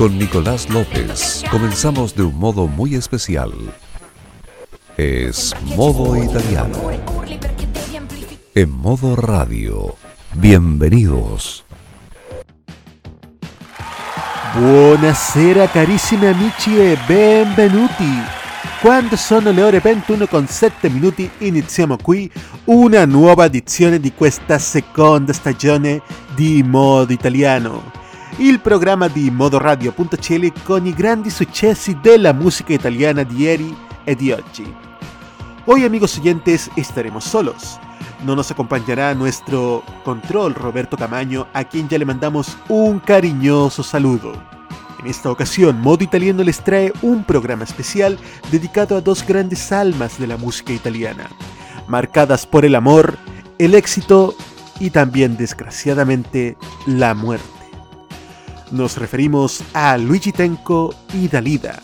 con Nicolás López comenzamos de un modo muy especial. Es modo italiano. En modo radio. Bienvenidos. Buonasera carissimi amici e benvenuti. Quando sono le ore 21 con 7 minuti iniziamo qui una nuova edizione di questa seconda stagione di Modo Italiano il programma di modoradio.cl con i grandi successi della música italiana di ieri e di oggi. Hoy amigos oyentes estaremos solos. No nos acompañará nuestro control Roberto Camaño, a quien ya le mandamos un cariñoso saludo. En esta ocasión, Modo Italiano les trae un programa especial dedicado a dos grandes almas de la música italiana, marcadas por el amor, el éxito y también, desgraciadamente, la muerte. Nos referimos a Luigi Tenco y Dalida.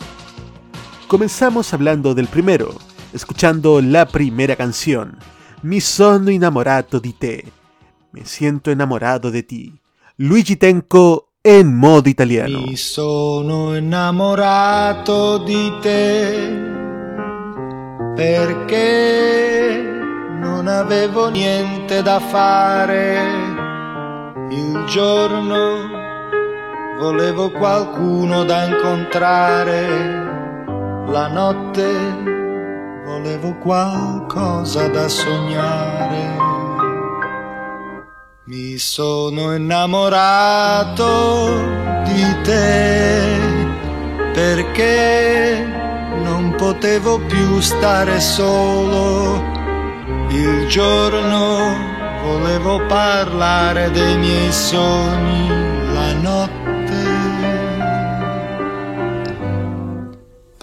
Comenzamos hablando del primero, escuchando la primera canción, Mi sono innamorato di te. Me siento enamorado de ti. Luigi Tenco en modo italiano. Mi sono innamorato di te perché non avevo niente da fare il giorno volevo qualcuno da incontrare la notte, volevo qualcosa da sognare. Mi sono innamorato di te perché non potevo più stare solo. Il giorno volevo parlare dei miei sogni, la notte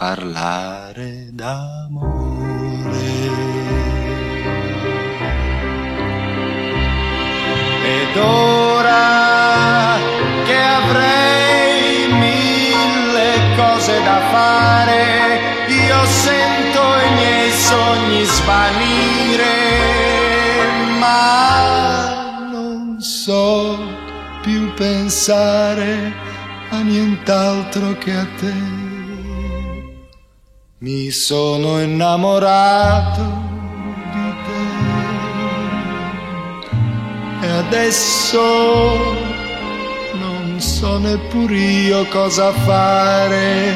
parlare d'amore. Ed ora che avrei mille cose da fare, io sento i miei sogni svanire, ma non so più pensare a nient'altro che a te. Mi sono innamorato di te e adesso non so neppure io cosa fare.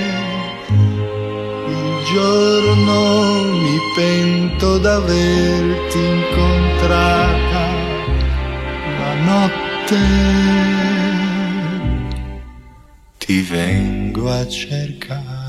Il giorno mi pento d'averti incontrata, la notte ti vengo a cercare.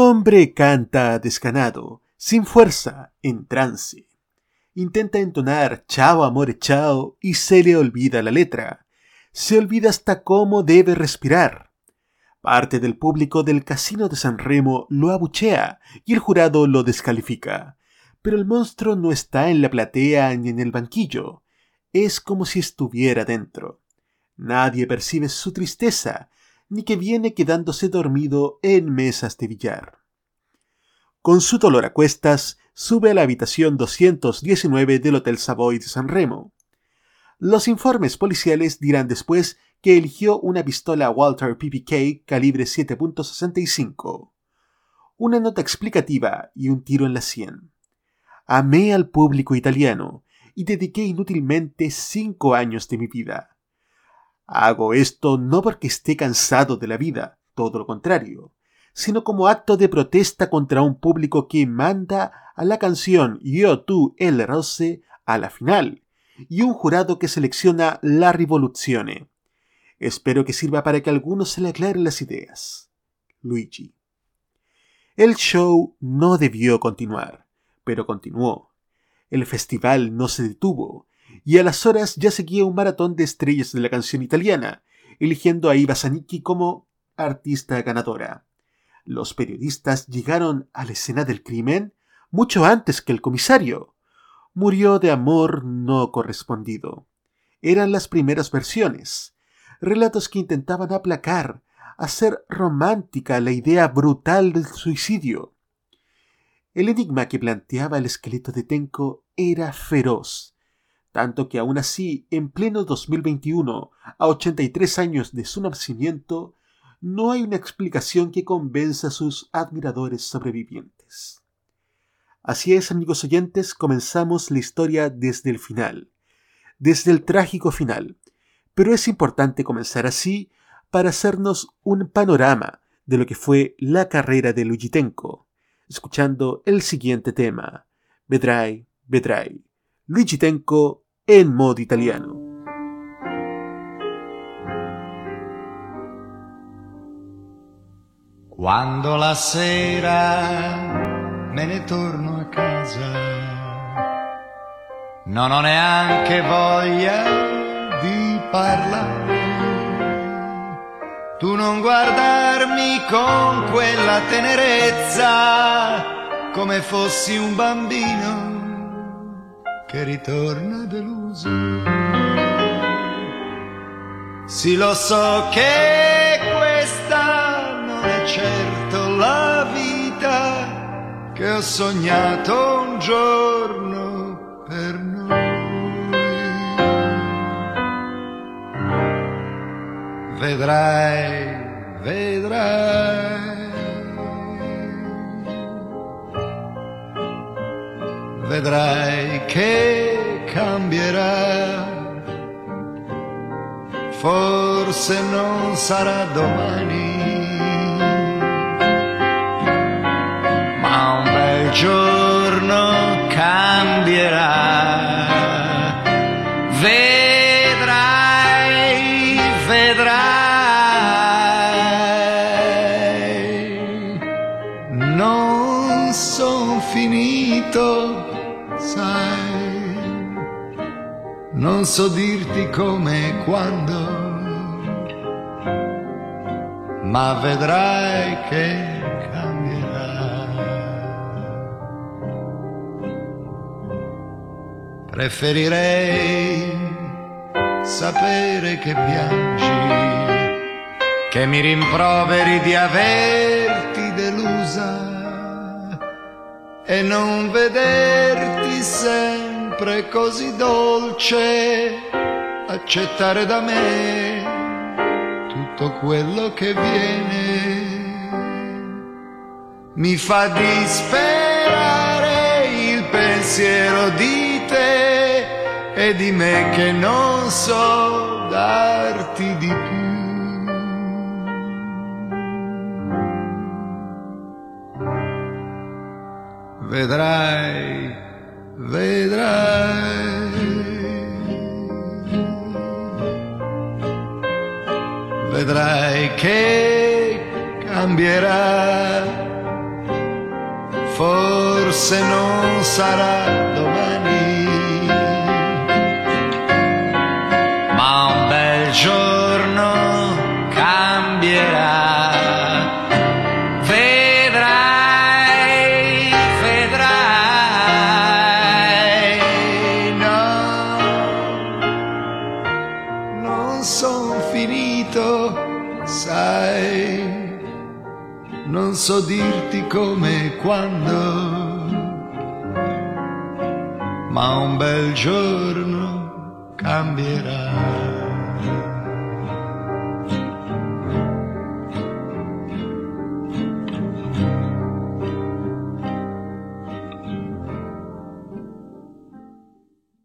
Hombre canta desganado, sin fuerza, en trance. Intenta entonar chao amore chao y se le olvida la letra. Se olvida hasta cómo debe respirar. Parte del público del Casino de San Remo lo abuchea y el jurado lo descalifica. Pero el monstruo no está en la platea ni en el banquillo. Es como si estuviera dentro. Nadie percibe su tristeza, ni que viene quedándose dormido en mesas de billar. Con su dolor a cuestas, sube a la habitación 219 del Hotel Savoy de San Remo. Los informes policiales dirán después que eligió una pistola Walter PPK calibre 7.65, una nota explicativa y un tiro en la sien. Amé al público italiano y dediqué inútilmente cinco años de mi vida. Hago esto no porque esté cansado de la vida, todo lo contrario, sino como acto de protesta contra un público que manda a la canción Yo, tú, el rose a la final, y un jurado que selecciona la rivoluzione. Espero que sirva para que algunos se le aclaren las ideas. Luigi. El show no debió continuar, pero continuó. El festival no se detuvo, y a las horas ya seguía un maratón de estrellas de la canción italiana, eligiendo a Iva Zanicki como artista ganadora. Los periodistas llegaron a la escena del crimen mucho antes que el comisario murió de amor no correspondido. Eran las primeras versiones, relatos que intentaban aplacar, hacer romántica la idea brutal del suicidio. El enigma que planteaba el esqueleto de Tenko era feroz, tanto que aún así, en pleno 2021, a 83 años de su nacimiento, no hay una explicación que convenza a sus admiradores sobrevivientes. Así es, amigos oyentes, comenzamos la historia desde el final, desde el trágico final. Pero es importante comenzar así para hacernos un panorama de lo que fue la carrera de Luigi Tenco, escuchando el siguiente tema, Vedrai, Vedrai, Luigi Tenco en modo italiano. Quando la sera me ne torno a casa. Non ho neanche voglia di parlare. Tu non guardarmi con quella tenerezza come fossi un bambino che ritorna deluso. Sì, lo so che questa non è certo la vita che ho sognato un giorno per noi. Vedrai, vedrai. Vedrai che cambierà. Forse non sarà domani giorno cambierà. Vedrai, Non so dirti come e quando. Ma vedrai che Preferirei sapere che piangi, che mi rimproveri di averti delusa e non vederti sempre così dolce, accettare da me tutto quello che viene. Mi fa disperare il pensiero di e di me che non so darti di più. Vedrai, vedrai. Vedrai che cambierà, forse non sarà son finito, sai, non so dire sentirti come quando, ma un bel giorno cambierà.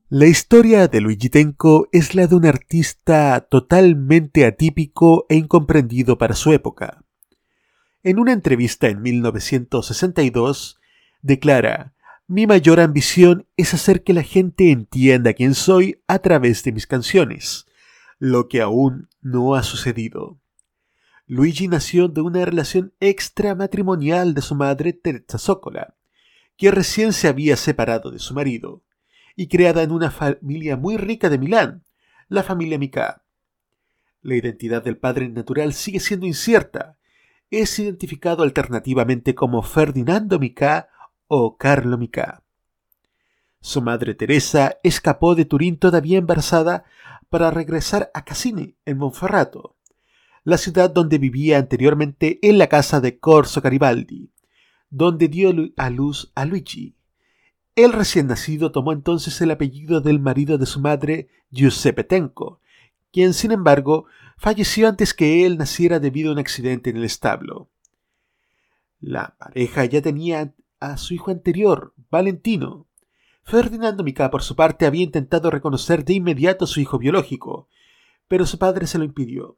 La historia de Luigi Tenco es la de un artista totalmente atípico e incomprendido para su época. En una entrevista en 1962, declara, mi mayor ambición es hacer que la gente entienda quién soy a través de mis canciones, lo que aún no ha sucedido. Luigi nació de una relación extramatrimonial de su madre Teresa Zócola, que recién se había separado de su marido y creada en una familia muy rica de Milán, la familia Mica. La identidad del padre natural sigue siendo incierta. Es identificado alternativamente como Ferdinando Mica o Carlo Mica. Su madre Teresa escapó de Turín todavía embarazada para regresar a Cassini, en Monferrato, la ciudad donde vivía anteriormente en la casa de Corso Garibaldi, donde dio a luz a Luigi, el recién nacido tomó entonces el apellido del marido de su madre, Giuseppe Tenco, quien sin embargo falleció antes que él naciera debido a un accidente en el establo. La pareja ya tenía a su hijo anterior, Valentino. Ferdinando Mica, por su parte, había intentado reconocer de inmediato a su hijo biológico, pero su padre se lo impidió.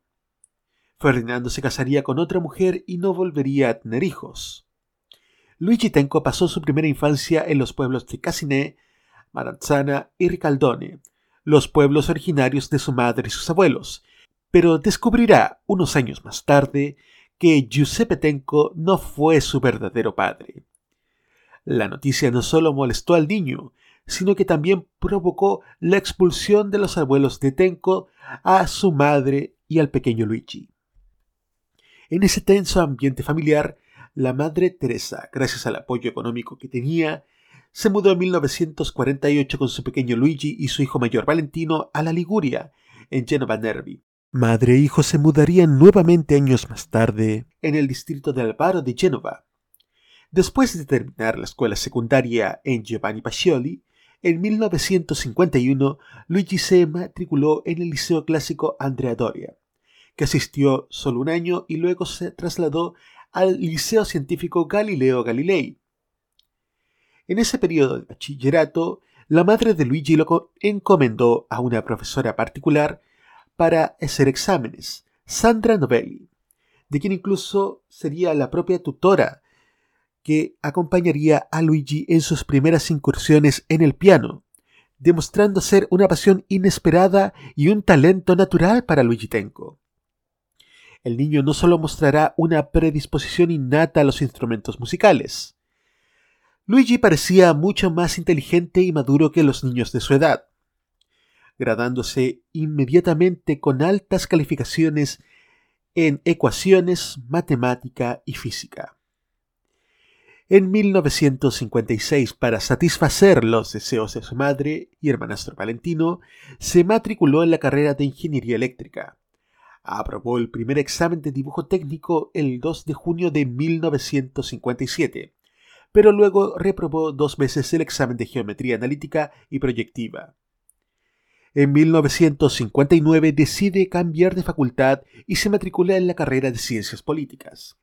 Ferdinando se casaría con otra mujer y no volvería a tener hijos. Luigi Tenco pasó su primera infancia en los pueblos de Casiné, Maranzana y Ricaldone, los pueblos originarios de su madre y sus abuelos, pero descubrirá unos años más tarde que Giuseppe Tenco no fue su verdadero padre. La noticia no solo molestó al niño, sino que también provocó la expulsión de los abuelos de Tenco a su madre y al pequeño Luigi. En ese tenso ambiente familiar, la Madre Teresa, gracias al apoyo económico que tenía, se mudó en 1948 con su pequeño Luigi y su hijo mayor Valentino a la Liguria, en Genova Nervi. Madre e hijo se mudarían nuevamente años más tarde en el distrito de Albaro de Genova. Después de terminar la escuela secundaria en Giovanni Pacioli, en 1951 Luigi se matriculó en el Liceo Clásico Andrea Doria, que asistió solo un año y luego se trasladó al Liceo Científico Galileo Galilei. En ese periodo de bachillerato, la madre de Luigi lo encomendó a una profesora particular para hacer exámenes, Sandra Novelli, de quien incluso sería la propia tutora que acompañaría a Luigi en sus primeras incursiones en el piano, demostrando ser una pasión inesperada y un talento natural para Luigi Tenco el niño no solo mostrará una predisposición innata a los instrumentos musicales. Luigi parecía mucho más inteligente y maduro que los niños de su edad, gradándose inmediatamente con altas calificaciones en ecuaciones, matemática y física. En 1956, para satisfacer los deseos de su madre y hermanastro Valentino, se matriculó en la carrera de ingeniería eléctrica aprobó el primer examen de dibujo técnico el 2 de junio de 1957, pero luego reprobó dos veces el examen de geometría analítica y proyectiva. En 1959 decide cambiar de facultad y se matricula en la carrera de Ciencias Políticas.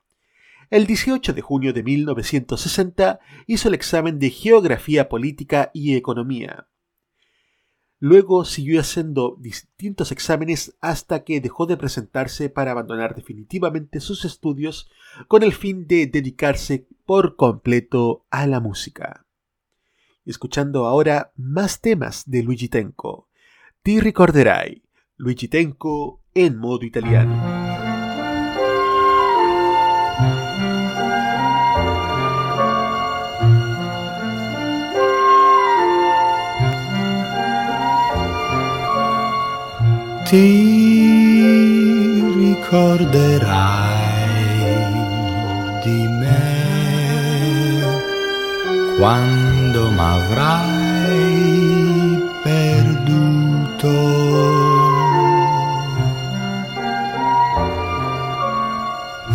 El 18 de junio de 1960 hizo el examen de Geografía Política y Economía. Luego siguió haciendo distintos exámenes hasta que dejó de presentarse para abandonar definitivamente sus estudios con el fin de dedicarse por completo a la música. Escuchando ahora más temas de Luigi Tenco. Ti ricorderai, Luigi Tenco en modo italiano. ti ricorderai di me quando m'avrai tutto.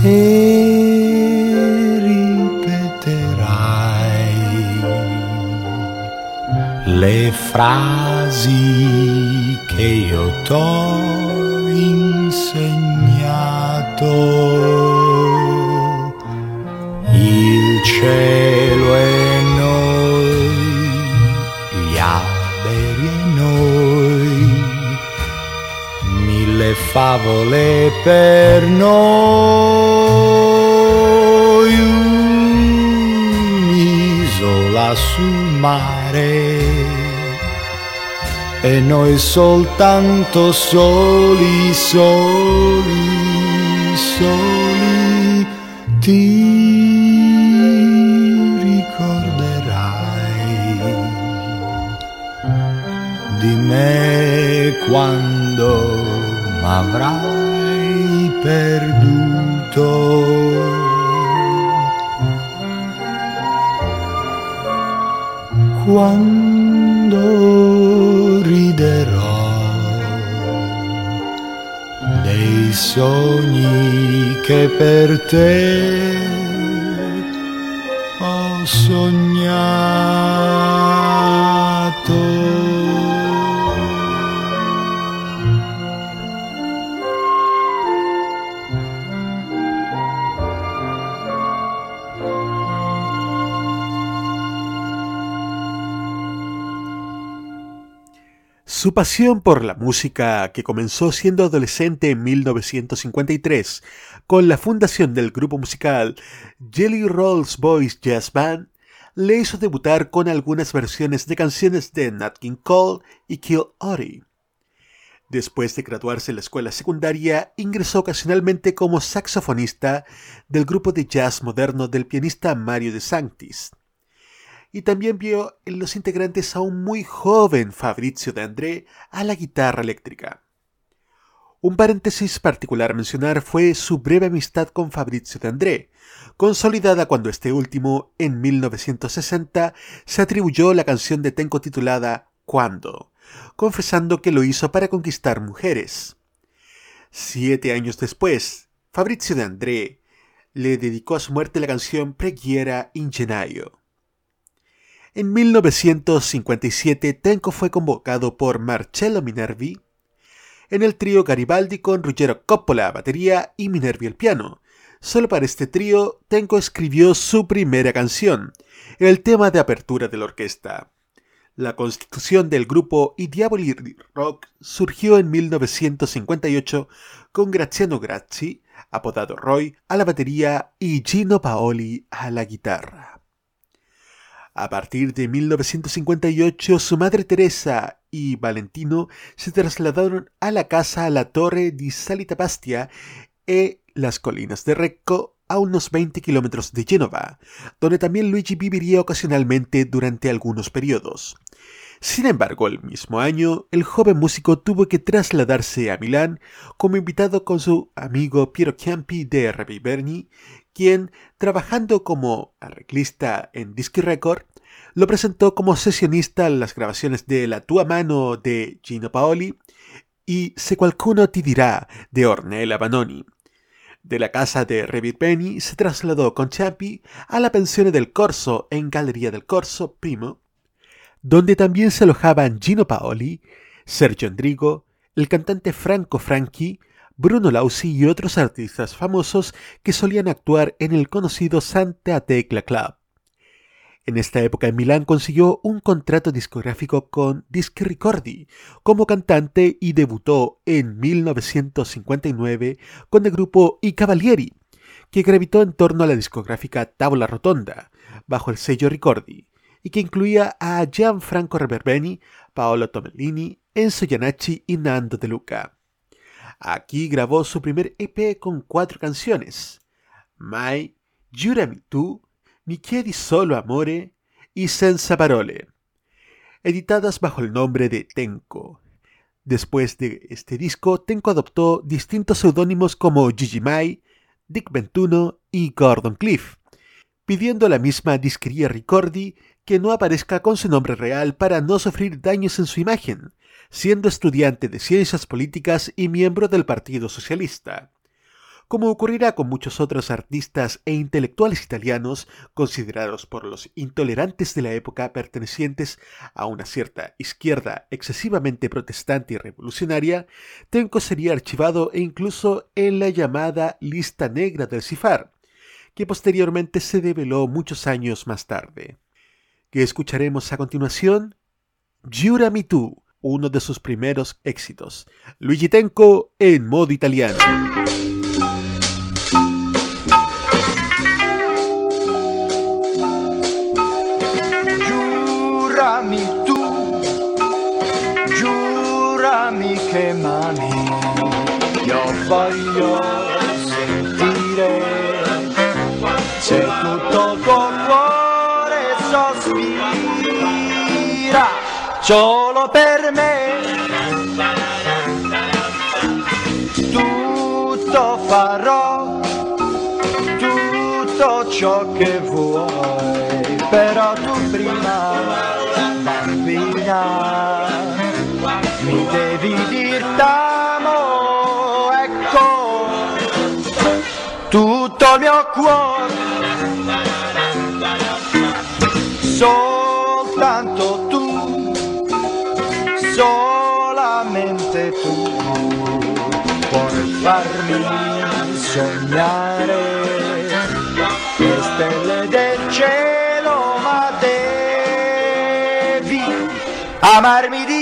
E ripeterai le frasi che io t'ho insegnato. Il cielo è favole per noi. Un'isola sul mare e noi soltanto soli, soli, soli ti ricorderai di me quando m'avrai perduto. Quando riderò dei sogni che per te ho sognato. Su pasión por la música, que comenzó siendo adolescente en 1953 con la fundación del grupo musical Jelly Rolls Boys Jazz Band, le hizo debutar con algunas versiones de canciones de Nat King Cole y Kill Ory. Después de graduarse en la escuela secundaria, ingresó ocasionalmente como saxofonista del grupo de jazz moderno del pianista Mario de Sanctis y también vio en los integrantes a un muy joven Fabrizio de André a la guitarra eléctrica. Un paréntesis particular a mencionar fue su breve amistad con Fabrizio de André, consolidada cuando este último, en 1960, se atribuyó la canción de Tenco titulada Cuando, confesando que lo hizo para conquistar mujeres. Siete años después, Fabrizio de André le dedicó a su muerte la canción Preghiera in Gennaio. En 1957, Tenco fue convocado por Marcello Minervi en el trío Garibaldi con Ruggero Coppola a batería y Minervi al piano. Solo para este trío, Tenco escribió su primera canción, el tema de apertura de la orquesta. La constitución del grupo I Diavoli Rock surgió en 1958 con Graziano Grazzi, apodado Roy, a la batería y Gino Paoli a la guitarra. A partir de 1958, su madre Teresa y Valentino se trasladaron a la casa a la Torre di Salitapastia e las colinas de Recco, a unos 20 kilómetros de Génova, donde también Luigi viviría ocasionalmente durante algunos periodos. Sin embargo, el mismo año, el joven músico tuvo que trasladarse a Milán como invitado con su amigo Piero Chiampi de Reviverni, quien, trabajando como arreglista en Disky Record, lo presentó como sesionista en las grabaciones de La tua mano de Gino Paoli y Se qualcuno ti dirà de Ornella Banoni. De la casa de Reviverni se trasladó con Chiampi a la pensione del Corso en Galería del Corso Primo, donde también se alojaban Gino Paoli, Sergio Endrigo, el cantante Franco Franchi, Bruno Lausi y otros artistas famosos que solían actuar en el conocido Santa Tecla Club. En esta época en Milán consiguió un contrato discográfico con Dischi Ricordi como cantante y debutó en 1959 con el grupo I Cavalieri, que gravitó en torno a la discográfica Tavola Rotonda, bajo el sello Ricordi, y que incluía a Gianfranco Reverbeni, Paolo Tomellini, Enzo Giannacci y Nando De Luca. Aquí grabó su primer EP con cuatro canciones: Mai, Giurami tu, Mi chiedi solo amore y Senza parole, editadas bajo el nombre de Tenko. Después de este disco, Tenko adoptó distintos seudónimos como Gigi Mai, Dick Ventuno y Gordon Cliff, pidiendo a la misma disquería Ricordi que no aparezca con su nombre real para no sufrir daños en su imagen, siendo estudiante de ciencias políticas y miembro del Partido Socialista. Como ocurrirá con muchos otros artistas e intelectuales italianos considerados por los intolerantes de la época pertenecientes a una cierta izquierda excesivamente protestante y revolucionaria, Tenco sería archivado e incluso en la llamada lista negra del CIFAR, que posteriormente se develó muchos años más tarde. ¿Qué escucharemos a continuación? Me Too, uno de sus primeros éxitos. Luigi Tenco en modo italiano. Voglio sentire se tutto il tuo cuore sospira solo per me. Tutto farò, tutto ciò che vuoi, però tu prima, bambina, tutto mio cuore, soltanto tu, solamente tu, puoi farmi sognare. Le stelle del cielo, ma devi amarmi di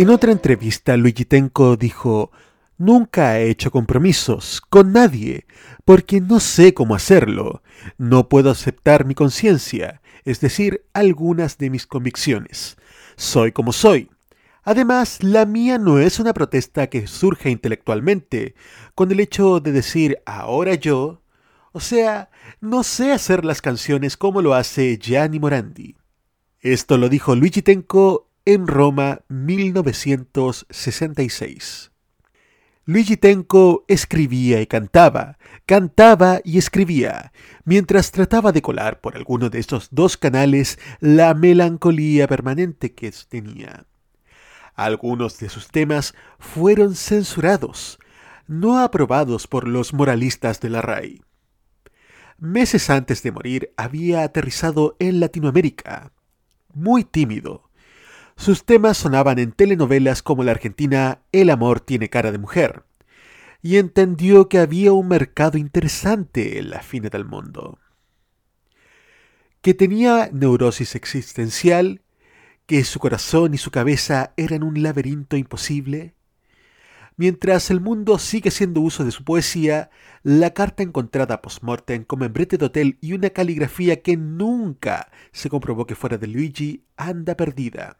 En otra entrevista, Luigi Tenco dijo, Nunca he hecho compromisos con nadie, porque no sé cómo hacerlo. No puedo aceptar mi conciencia, es decir, algunas de mis convicciones. Soy como soy. Además, la mía no es una protesta que surge intelectualmente, con el hecho de decir ahora yo. O sea, no sé hacer las canciones como lo hace Gianni Morandi. Esto lo dijo Luigi Tenco en Roma 1966. Luigi Tenco escribía y cantaba, cantaba y escribía, mientras trataba de colar por alguno de estos dos canales la melancolía permanente que tenía. Algunos de sus temas fueron censurados, no aprobados por los moralistas de la RAI. Meses antes de morir había aterrizado en Latinoamérica, muy tímido, sus temas sonaban en telenovelas como la argentina El amor tiene cara de mujer, y entendió que había un mercado interesante en la fina del mundo. Que tenía neurosis existencial, que su corazón y su cabeza eran un laberinto imposible. Mientras el mundo sigue haciendo uso de su poesía, la carta encontrada post-mortem como membrete de hotel y una caligrafía que nunca se comprobó que fuera de Luigi anda perdida.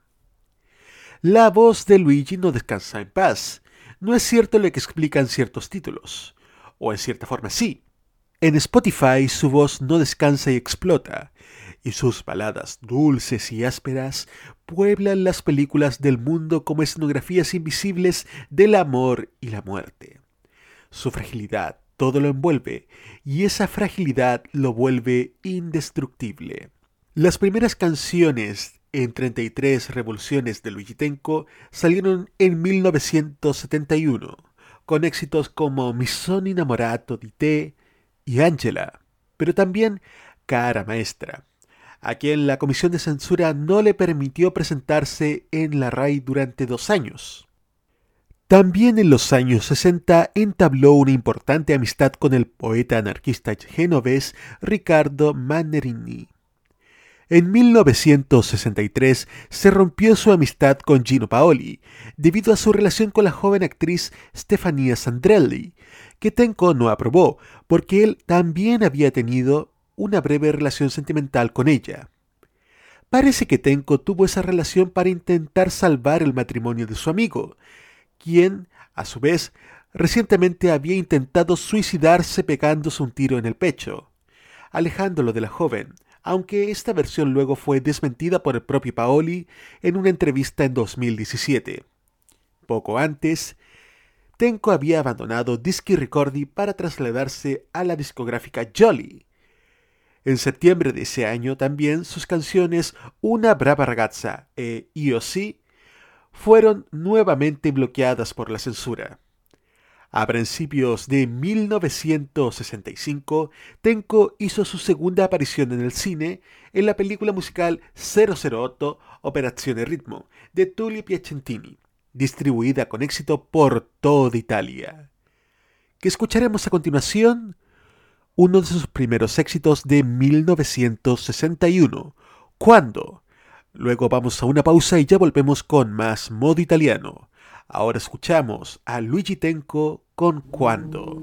La voz de Luigi no descansa en paz. No es cierto lo que explican ciertos títulos. O en cierta forma sí. En Spotify su voz no descansa y explota, y sus baladas dulces y ásperas pueblan las películas del mundo como escenografías invisibles del amor y la muerte. Su fragilidad todo lo envuelve, y esa fragilidad lo vuelve indestructible. Las primeras canciones en 33 revoluciones de Luigi Tenco salieron en 1971, con éxitos como Mi son innamorato di te y Angela, pero también Cara Maestra, a quien la comisión de censura no le permitió presentarse en la RAI durante dos años. También en los años 60 entabló una importante amistad con el poeta anarquista genovés Ricardo Mannerini. En 1963 se rompió su amistad con Gino Paoli, debido a su relación con la joven actriz Stefania Sandrelli, que Tenco no aprobó, porque él también había tenido una breve relación sentimental con ella. Parece que Tenko tuvo esa relación para intentar salvar el matrimonio de su amigo, quien, a su vez, recientemente había intentado suicidarse pegándose un tiro en el pecho, alejándolo de la joven, aunque esta versión luego fue desmentida por el propio Paoli en una entrevista en 2017. Poco antes, Tenko había abandonado Disky Ricordi para trasladarse a la discográfica Jolly. En septiembre de ese año también sus canciones Una brava ragazza e Io sì fueron nuevamente bloqueadas por la censura. A principios de 1965, Tenko hizo su segunda aparición en el cine en la película musical 008 Operazione Ritmo de Tullio Piacentini, distribuida con éxito por toda Italia. ¿Qué escucharemos a continuación? Uno de sus primeros éxitos de 1961, ¿Cuándo? Luego vamos a una pausa y ya volvemos con más modo italiano. Ahora escuchamos a Luigi Tenco con Cuando.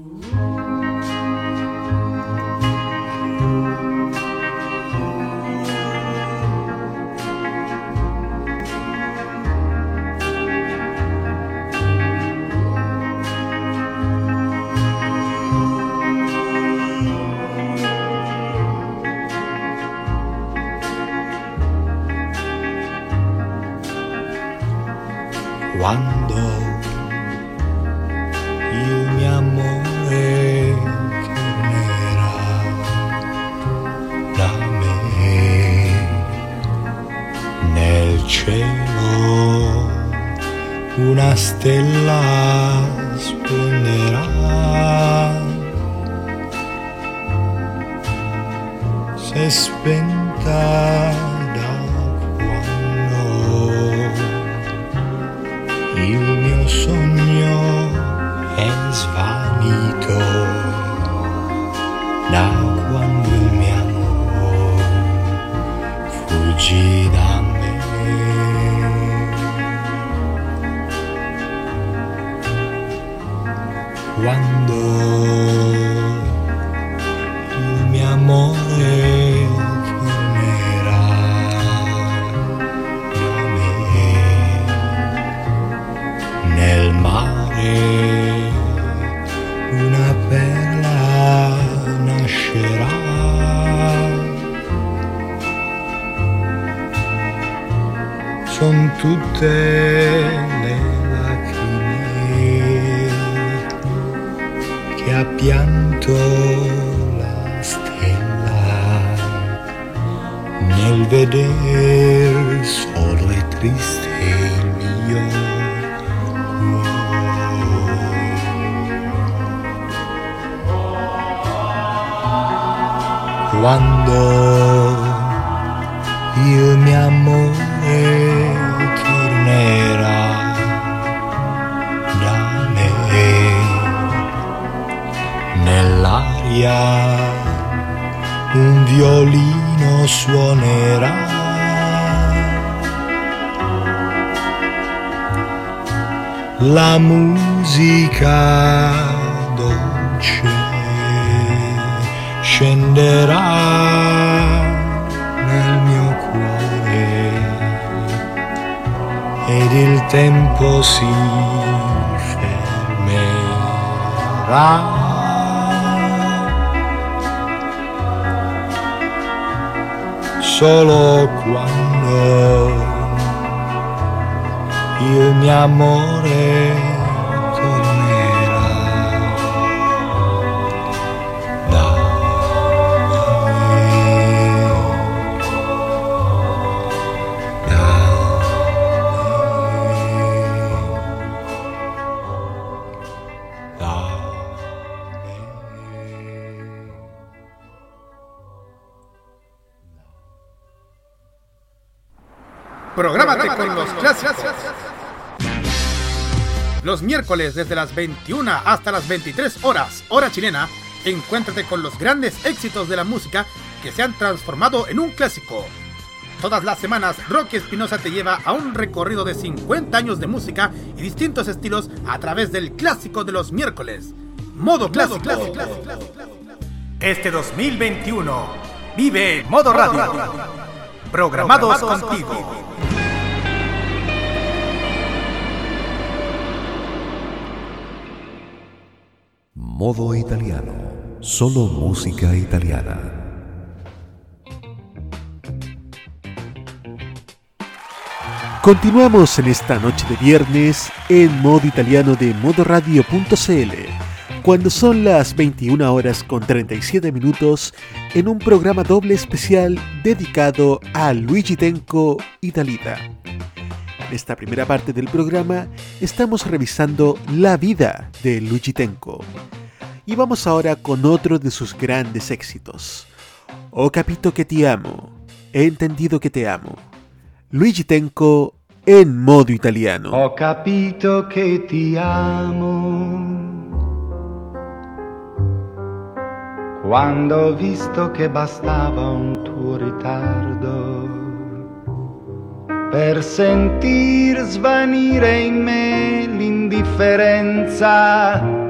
Cielo una stella splenderà. Se spenta il mio sogno è svanito tutte le lacrime che ha pianto la stella nel veder solo e triste il mio quando il mio amore violino suonerà la musica dolce scenderà nel mio cuore ed il tempo si fermerà. Solo quando il mio amore Los miércoles desde las 21 hasta las 23 horas, hora chilena, encuéntrate con los grandes éxitos de la música que se han transformado en un clásico. Todas las semanas, Rocky Espinosa te lleva a un recorrido de 50 años de música y distintos estilos a través del clásico de los miércoles. Modo clásico. clásico, Este 2021 vive Modo Radio. Programados contigo. Modo italiano. Solo música italiana. Continuamos en esta noche de viernes en modo italiano de modoradio.cl, cuando son las 21 horas con 37 minutos, en un programa doble especial dedicado a Luigi Tenco Italita. En esta primera parte del programa estamos revisando la vida de Luigi Tenco. Y vamos ahora con otro de sus grandes éxitos. Oh capito que te amo, he entendido que te amo. Luigi Tenco en modo italiano. Ho capito che ti amo. Quando ho visto che bastava un tuo ritardo per sentir svanire in me l'indifferenza,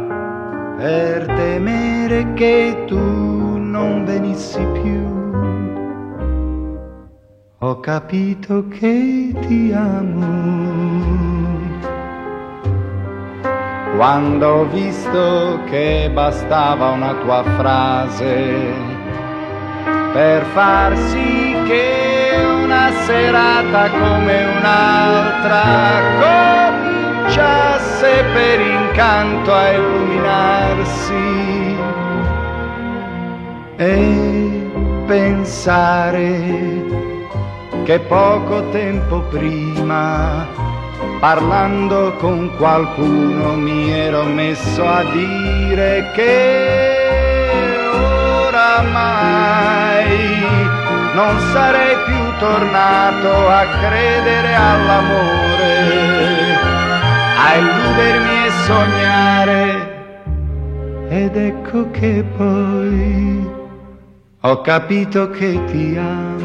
per temere che tu non venissi più ho capito che ti amo. Quando ho visto che bastava una tua frase per far sì che una serata come un'altra cominciasse per incanto a illuminarsi e pensare che poco tempo prima, parlando con qualcuno, mi ero messo a dire che oramai non sarei più tornato a credere all'amore, a illudermi e sognare. Ed ecco che poi ho capito che ti amo.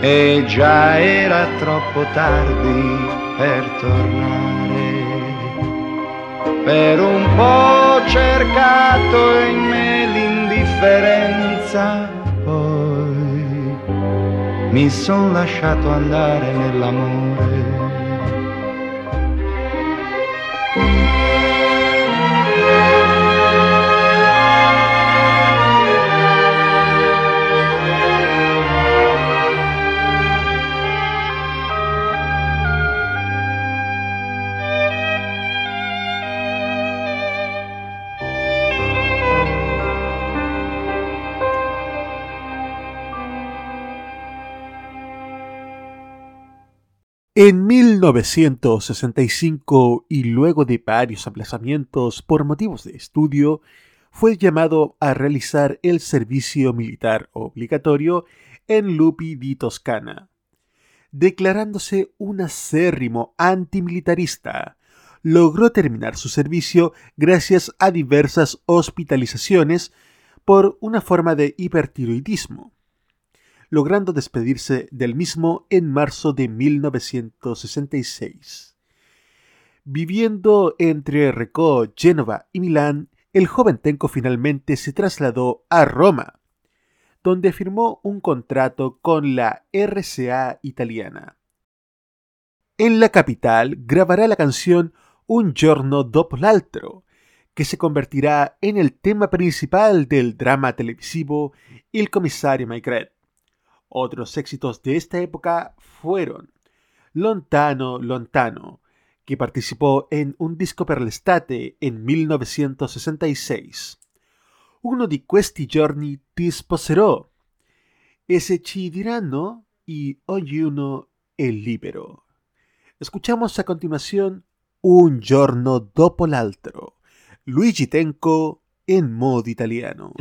e già era troppo tardi per tornare. Per un po' cercato in me l'indifferenza, poi mi son lasciato andare nell'amore. En 1965 y luego de varios aplazamientos por motivos de estudio, fue llamado a realizar el servicio militar obligatorio en Lupi di Toscana. Declarándose un acérrimo antimilitarista, logró terminar su servicio gracias a diversas hospitalizaciones por una forma de hipertiroidismo logrando despedirse del mismo en marzo de 1966. Viviendo entre Recó, Génova y Milán, el joven Tenco finalmente se trasladó a Roma, donde firmó un contrato con la RCA italiana. En la capital grabará la canción Un giorno dopo l'altro, que se convertirá en el tema principal del drama televisivo Il commissario Maigret. Otros éxitos de esta época fueron Lontano, Lontano, que participó en un disco per l'estate en 1966. Uno di questi giorni ti sposerò. Ese ci diranno y ognuno el libero. Escuchamos a continuación Un giorno dopo l'altro, Luigi Tenco en modo italiano.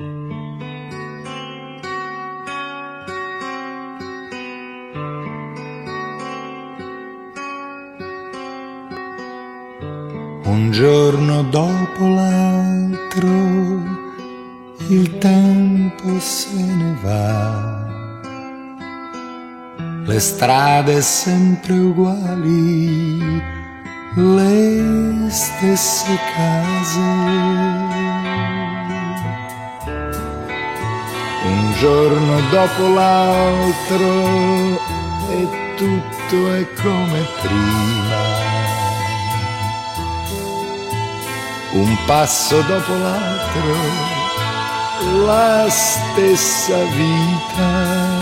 Un giorno dopo l'altro il tempo se ne va. Le strade sempre uguali, le stesse case. Un giorno dopo l'altro e tutto è come prima. Un passo dopo l'altro la stessa vita.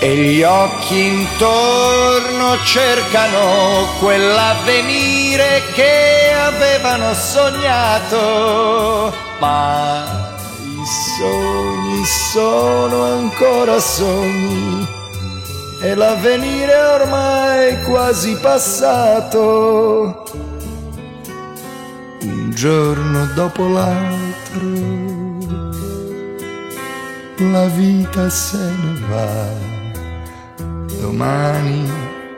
E gli occhi intorno cercano quell'avvenire che avevano sognato, ma i sogni sono ancora sogni e l'avvenire è ormai quasi passato. Un giorno dopo l'altro la vita se ne va, domani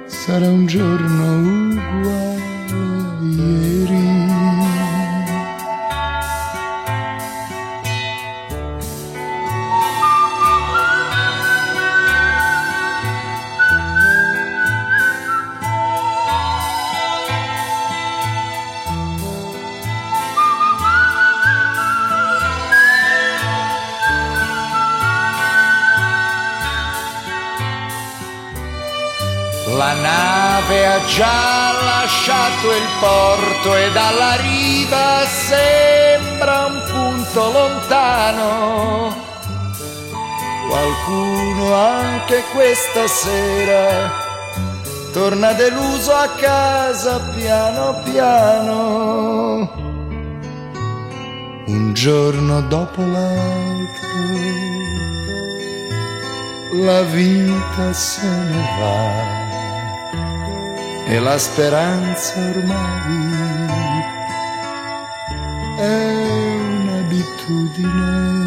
sarà un giorno uguale La nave ha già lasciato il porto e dalla riva sembra un punto lontano. Qualcuno anche questa sera torna deluso a casa piano piano. Un giorno dopo l'altro la vita se ne va e la speranza ormai è un'abitudine.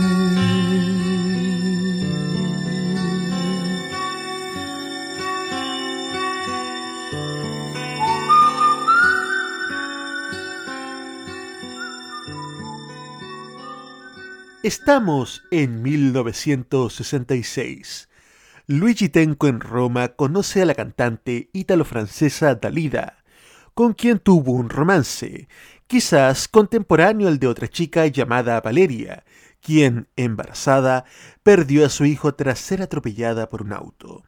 Estamos en 1966. Luigi Tenco en Roma conoce a la cantante ítalo-francesa Dalida, con quien tuvo un romance, quizás contemporáneo al de otra chica llamada Valeria, quien, embarazada, perdió a su hijo tras ser atropellada por un auto.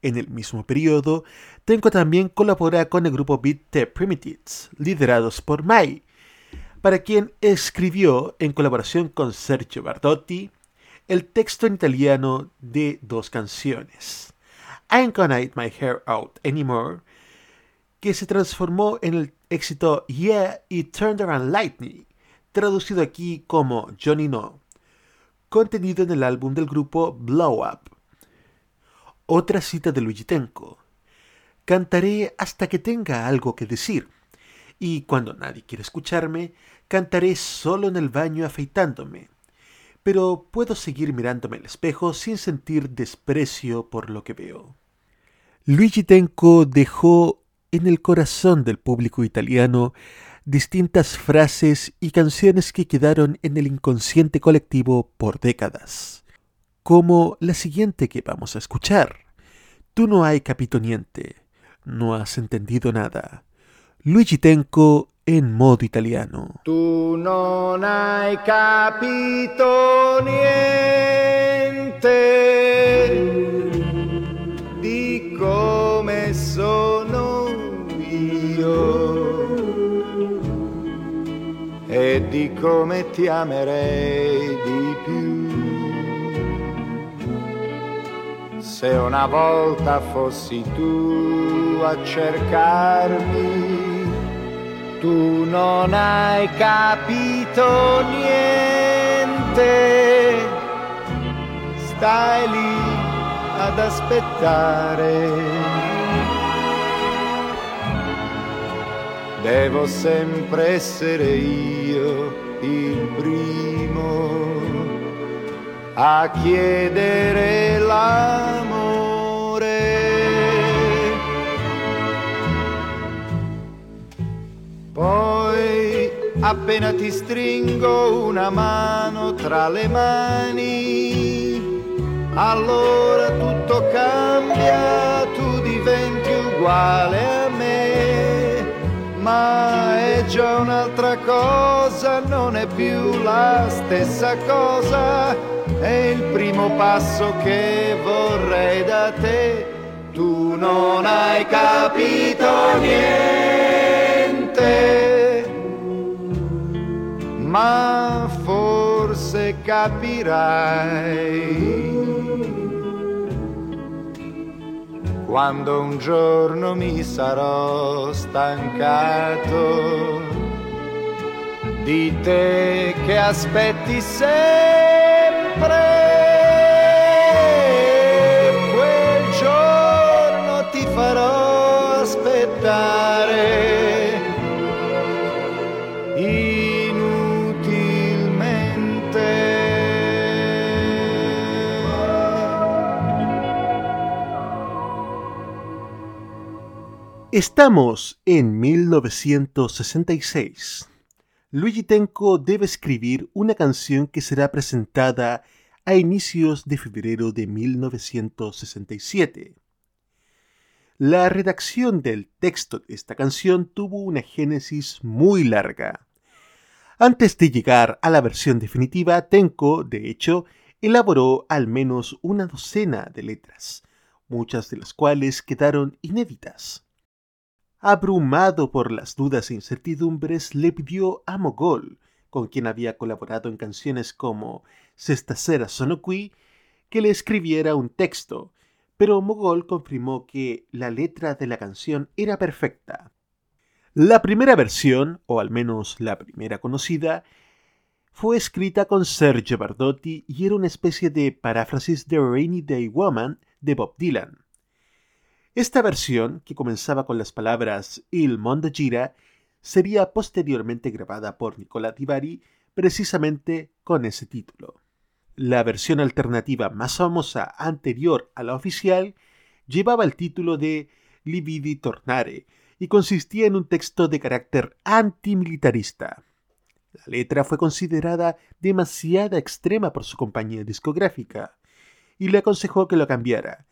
En el mismo periodo, Tenco también colabora con el grupo Beat The Primitives, liderados por Mai, para quien escribió, en colaboración con Sergio Bardotti, el texto en italiano de dos canciones. I Ain't Gonna Eat My Hair Out Anymore, que se transformó en el éxito Yeah y Turned Around Lightning, traducido aquí como Johnny No, contenido en el álbum del grupo Blow Up. Otra cita de Luigi Tenco. Cantaré hasta que tenga algo que decir, y cuando nadie quiere escucharme, cantaré solo en el baño afeitándome pero puedo seguir mirándome al espejo sin sentir desprecio por lo que veo. Luigi Tenco dejó en el corazón del público italiano distintas frases y canciones que quedaron en el inconsciente colectivo por décadas, como la siguiente que vamos a escuchar. Tú no hay capitoniente, no has entendido nada. Luigi Tenco en modo italiano. Tu non hai capito niente di come sono io e di come ti amerei di più. Se una volta fossi tu a cercarmi tu non hai capito niente, stai lì ad aspettare. Devo sempre essere io il primo a chiedere l'amore. Poi appena ti stringo una mano tra le mani, allora tutto cambia, tu diventi uguale a me, ma è già un'altra cosa, non è più la stessa cosa, è il primo passo che vorrei da te, tu non hai capito niente ma forse capirai quando un giorno mi sarò stancato di te che aspetti sempre. Quel giorno ti farò aspettare Estamos en 1966. Luigi Tenco debe escribir una canción que será presentada a inicios de febrero de 1967. La redacción del texto de esta canción tuvo una génesis muy larga. Antes de llegar a la versión definitiva, Tenko, de hecho, elaboró al menos una docena de letras, muchas de las cuales quedaron inéditas abrumado por las dudas e incertidumbres, le pidió a Mogol, con quien había colaborado en canciones como Sestasera Sonokui, que le escribiera un texto, pero Mogol confirmó que la letra de la canción era perfecta. La primera versión, o al menos la primera conocida, fue escrita con Sergio Bardotti y era una especie de paráfrasis de Rainy Day Woman de Bob Dylan. Esta versión, que comenzaba con las palabras Il mondo gira, sería posteriormente grabada por Nicola Tivari precisamente con ese título. La versión alternativa más famosa anterior a la oficial llevaba el título de Lividi Tornare y consistía en un texto de carácter antimilitarista. La letra fue considerada demasiado extrema por su compañía discográfica y le aconsejó que lo cambiara,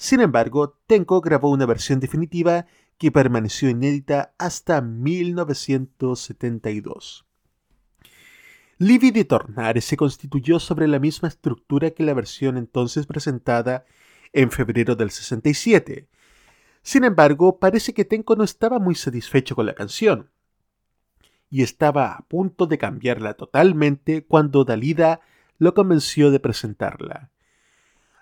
sin embargo, Tenko grabó una versión definitiva que permaneció inédita hasta 1972. Livi di Tornare se constituyó sobre la misma estructura que la versión entonces presentada en febrero del 67. Sin embargo, parece que Tenko no estaba muy satisfecho con la canción y estaba a punto de cambiarla totalmente cuando Dalida lo convenció de presentarla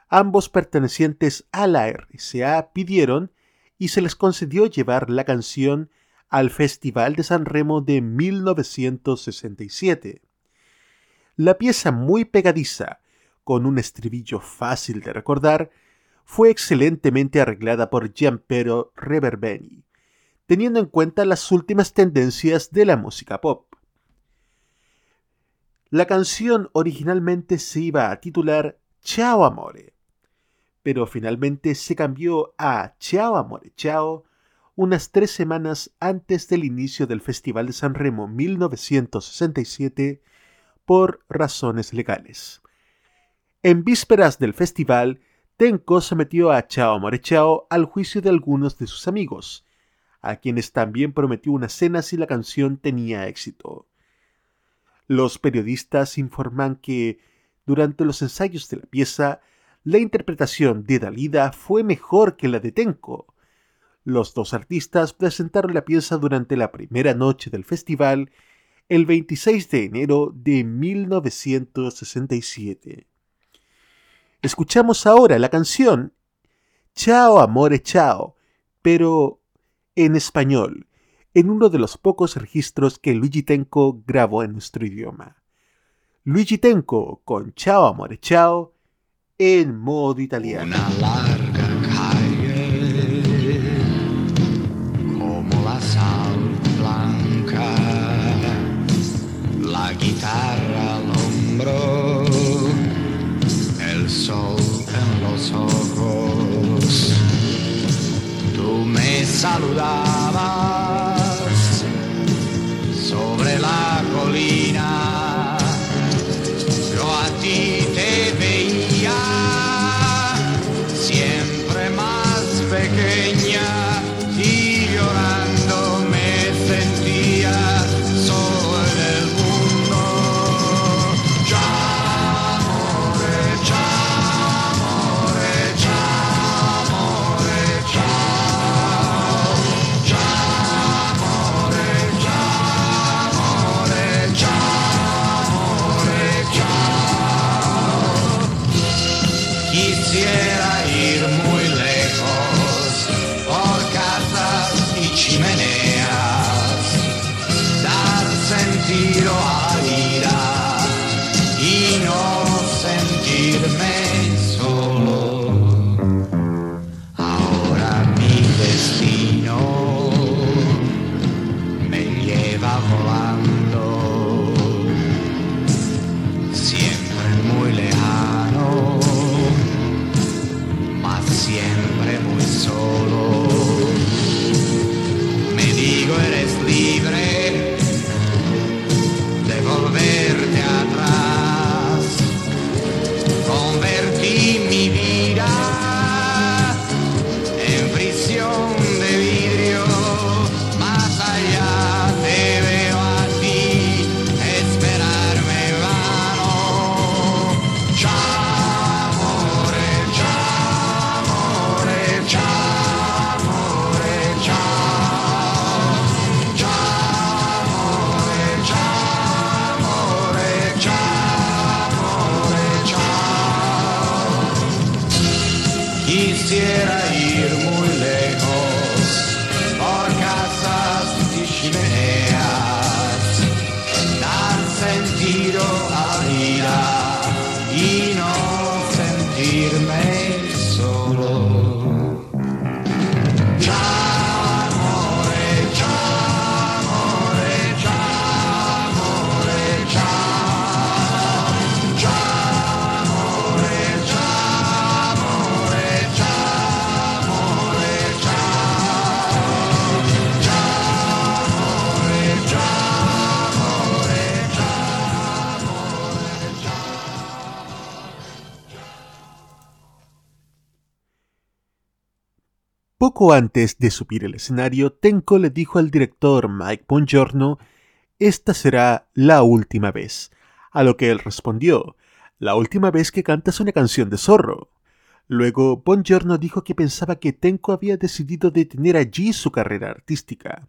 ambos pertenecientes a la RCA pidieron y se les concedió llevar la canción al Festival de San Remo de 1967. La pieza muy pegadiza, con un estribillo fácil de recordar, fue excelentemente arreglada por Gianpero Reverbeni, teniendo en cuenta las últimas tendencias de la música pop. La canción originalmente se iba a titular Ciao Amore, pero finalmente se cambió a Chao Amore Chao unas tres semanas antes del inicio del Festival de San Remo 1967 por razones legales. En vísperas del festival, Tenko sometió a Chao Amore Chao al juicio de algunos de sus amigos, a quienes también prometió una cena si la canción tenía éxito. Los periodistas informan que, durante los ensayos de la pieza, la interpretación de Dalida fue mejor que la de Tenko. Los dos artistas presentaron la pieza durante la primera noche del festival el 26 de enero de 1967. Escuchamos ahora la canción Chao Amore Chao, pero en español, en uno de los pocos registros que Luigi Tenco grabó en nuestro idioma. Luigi Tenco con Chao Amore Chao en modo italiano. Una larga calle como la sal blanca, la guitarra al hombro, el sol en los ojos. Tú me saludabas Antes de subir el escenario, Tenko le dijo al director Mike Bongiorno, esta será la última vez, a lo que él respondió, la última vez que cantas una canción de zorro. Luego, Bongiorno dijo que pensaba que Tenko había decidido detener allí su carrera artística.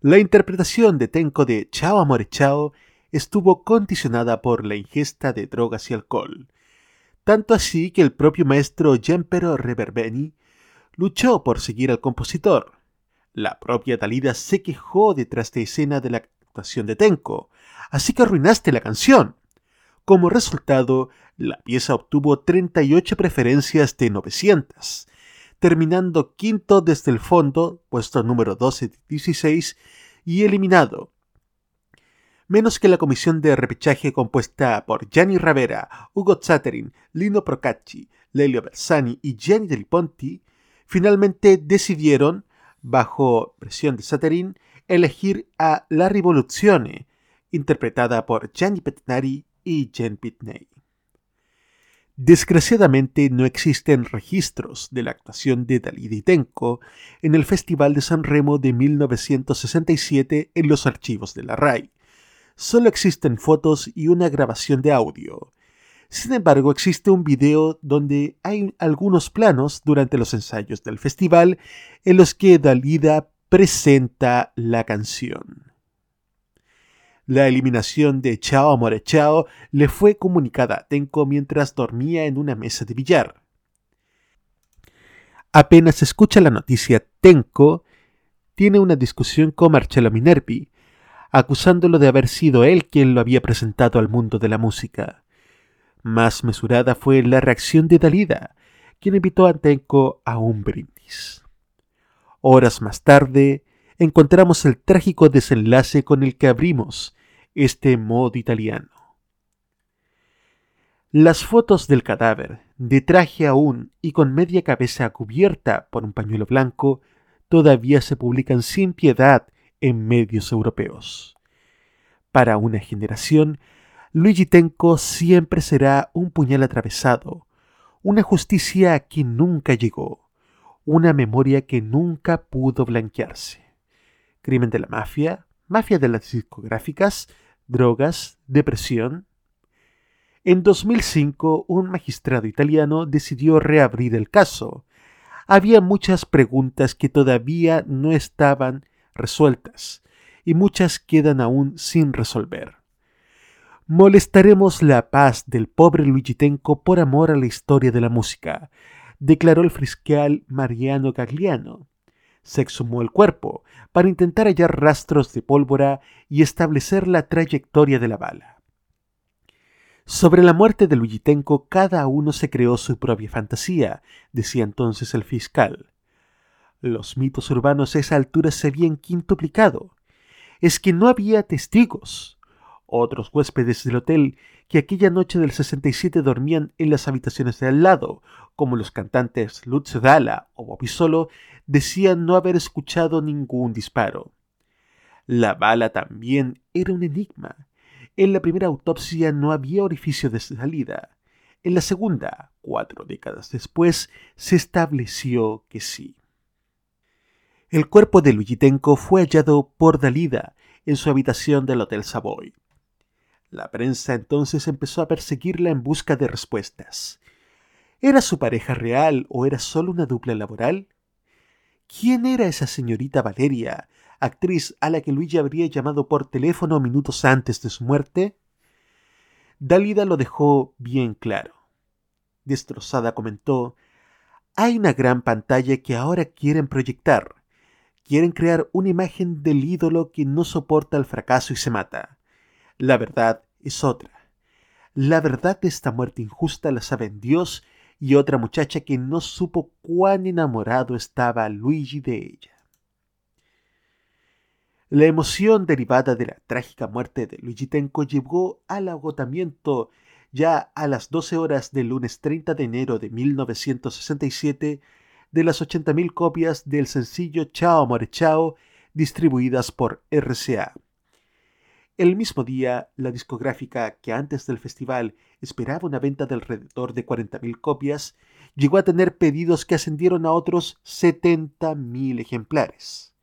La interpretación de Tenko de Chao Amore Chao estuvo condicionada por la ingesta de drogas y alcohol, tanto así que el propio maestro Gianpero Reverbeni luchó por seguir al compositor. La propia Talida se quejó detrás de escena de la actuación de Tenko, así que arruinaste la canción. Como resultado, la pieza obtuvo 38 preferencias de 900, terminando quinto desde el fondo, puesto número 12 de 16, y eliminado. Menos que la comisión de repechaje compuesta por Gianni Ravera, Ugo Zatterin, Lino Procacci, Lelio Bersani y Gianni Del Ponti, finalmente decidieron, bajo presión de Zatterin, elegir a La Rivoluzione, interpretada por Gianni Pettinari y Jen Pitney. Desgraciadamente no existen registros de la actuación de Dalí y Tenko en el Festival de San Remo de 1967 en los archivos de la RAI. Solo existen fotos y una grabación de audio. Sin embargo, existe un video donde hay algunos planos durante los ensayos del festival en los que Dalida presenta la canción. La eliminación de Chao Amore Chao le fue comunicada a Tenko mientras dormía en una mesa de billar. Apenas escucha la noticia, Tenko tiene una discusión con Marcello Minervi, acusándolo de haber sido él quien lo había presentado al mundo de la música. Más mesurada fue la reacción de Dalida, quien invitó a Tenko a un brindis. Horas más tarde, encontramos el trágico desenlace con el que abrimos este modo italiano. Las fotos del cadáver, de traje aún y con media cabeza cubierta por un pañuelo blanco, todavía se publican sin piedad en medios europeos. Para una generación, Luigi Tenco siempre será un puñal atravesado, una justicia que nunca llegó, una memoria que nunca pudo blanquearse crimen de la mafia, mafia de las discográficas, drogas, depresión. En 2005, un magistrado italiano decidió reabrir el caso. Había muchas preguntas que todavía no estaban resueltas y muchas quedan aún sin resolver. Molestaremos la paz del pobre Luigi Tenco por amor a la historia de la música, declaró el fiscal Mariano Gagliano se exhumó el cuerpo para intentar hallar rastros de pólvora y establecer la trayectoria de la bala. Sobre la muerte de Lujitenko cada uno se creó su propia fantasía, decía entonces el fiscal. Los mitos urbanos a esa altura se habían quintuplicado. Es que no había testigos. Otros huéspedes del hotel que aquella noche del 67 dormían en las habitaciones de al lado, como los cantantes Lutz Dalla o Bobby Solo, decían no haber escuchado ningún disparo. La bala también era un enigma. En la primera autopsia no había orificio de salida. En la segunda, cuatro décadas después, se estableció que sí. El cuerpo de Lujitenko fue hallado por Dalida en su habitación del Hotel Savoy. La prensa entonces empezó a perseguirla en busca de respuestas. ¿Era su pareja real o era solo una dupla laboral? ¿Quién era esa señorita Valeria, actriz a la que Luigi habría llamado por teléfono minutos antes de su muerte? Dalida lo dejó bien claro. Destrozada comentó, hay una gran pantalla que ahora quieren proyectar. Quieren crear una imagen del ídolo que no soporta el fracaso y se mata. La verdad es otra. La verdad de esta muerte injusta la saben Dios y otra muchacha que no supo cuán enamorado estaba Luigi de ella. La emoción derivada de la trágica muerte de Luigi Tenco llevó al agotamiento ya a las 12 horas del lunes 30 de enero de 1967 de las 80.000 copias del sencillo Chao More Chao distribuidas por RCA. El mismo día, la discográfica, que antes del festival esperaba una venta de alrededor de 40.000 copias, llegó a tener pedidos que ascendieron a otros 70.000 ejemplares.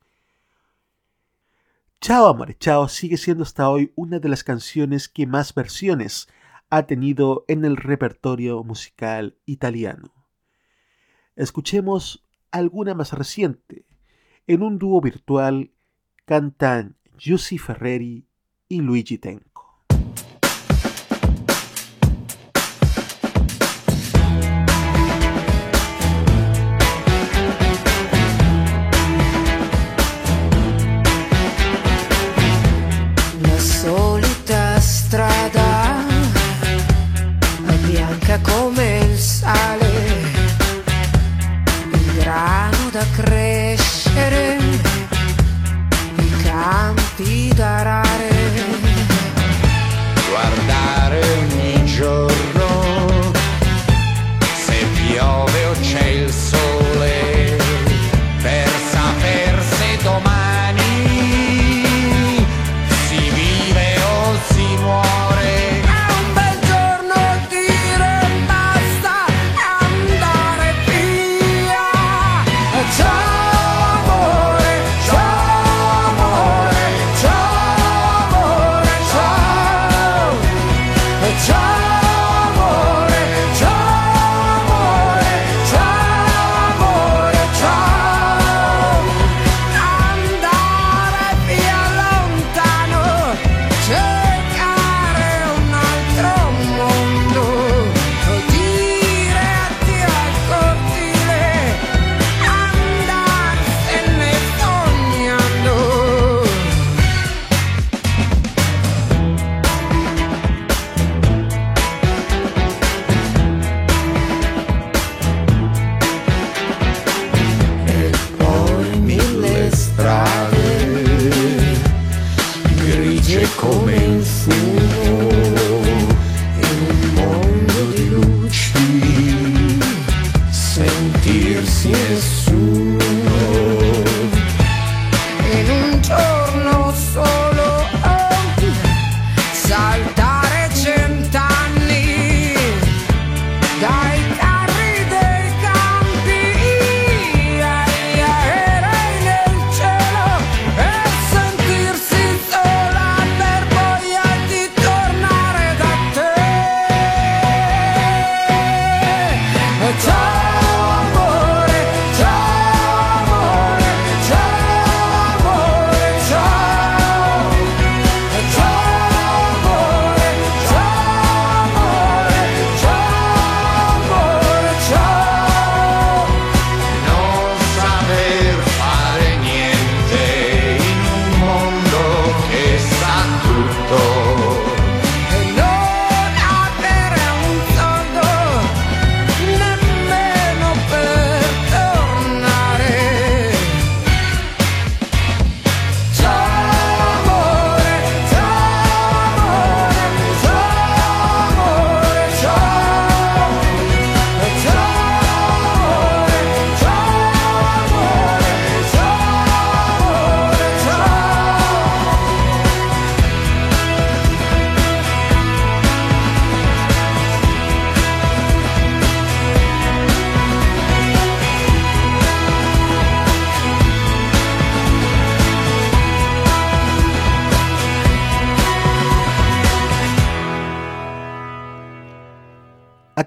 Chao Amore Chao sigue siendo hasta hoy una de las canciones que más versiones ha tenido en el repertorio musical italiano. Escuchemos alguna más reciente. En un dúo virtual cantan Giussi Ferreri y Luigi Tenco.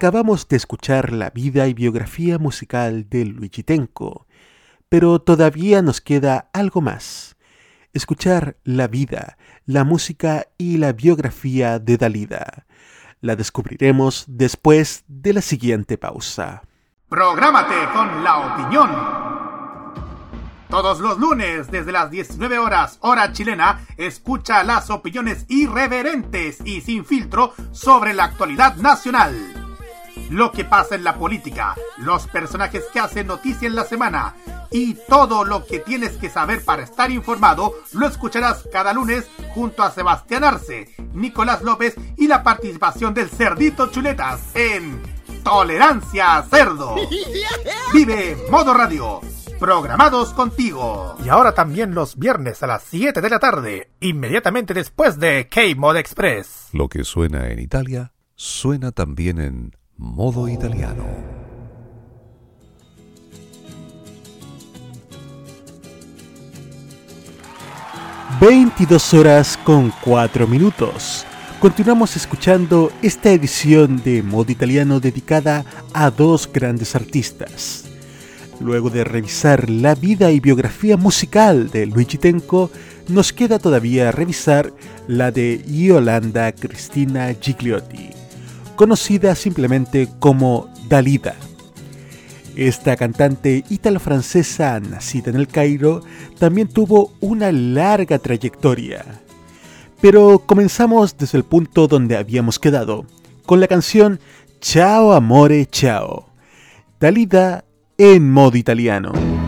Acabamos de escuchar la vida y biografía musical de Luigi Tenco, pero todavía nos queda algo más. Escuchar la vida, la música y la biografía de Dalida. La descubriremos después de la siguiente pausa. Prográmate con la opinión. Todos los lunes, desde las 19 horas, hora chilena, escucha las opiniones irreverentes y sin filtro sobre la actualidad nacional lo que pasa en la política, los personajes que hacen noticia en la semana y todo lo que tienes que saber para estar informado lo escucharás cada lunes junto a Sebastián Arce, Nicolás López y la participación del Cerdito Chuletas en Tolerancia Cerdo. Vive Modo Radio programados contigo. Y ahora también los viernes a las 7 de la tarde, inmediatamente después de K-Mod Express. Lo que suena en Italia, suena también en modo italiano. ...22 horas con 4 minutos... Continuamos escuchando esta edición de Modo Italiano dedicada a dos grandes artistas. Luego de revisar la vida y biografía musical de Luigi Tenco, nos queda todavía revisar la de Yolanda Cristina Gigliotti, conocida simplemente como Dalida. Esta cantante italo-francesa nacida en el Cairo también tuvo una larga trayectoria pero comenzamos desde el punto donde habíamos quedado, con la canción Ciao Amore Ciao, Dalida en modo italiano.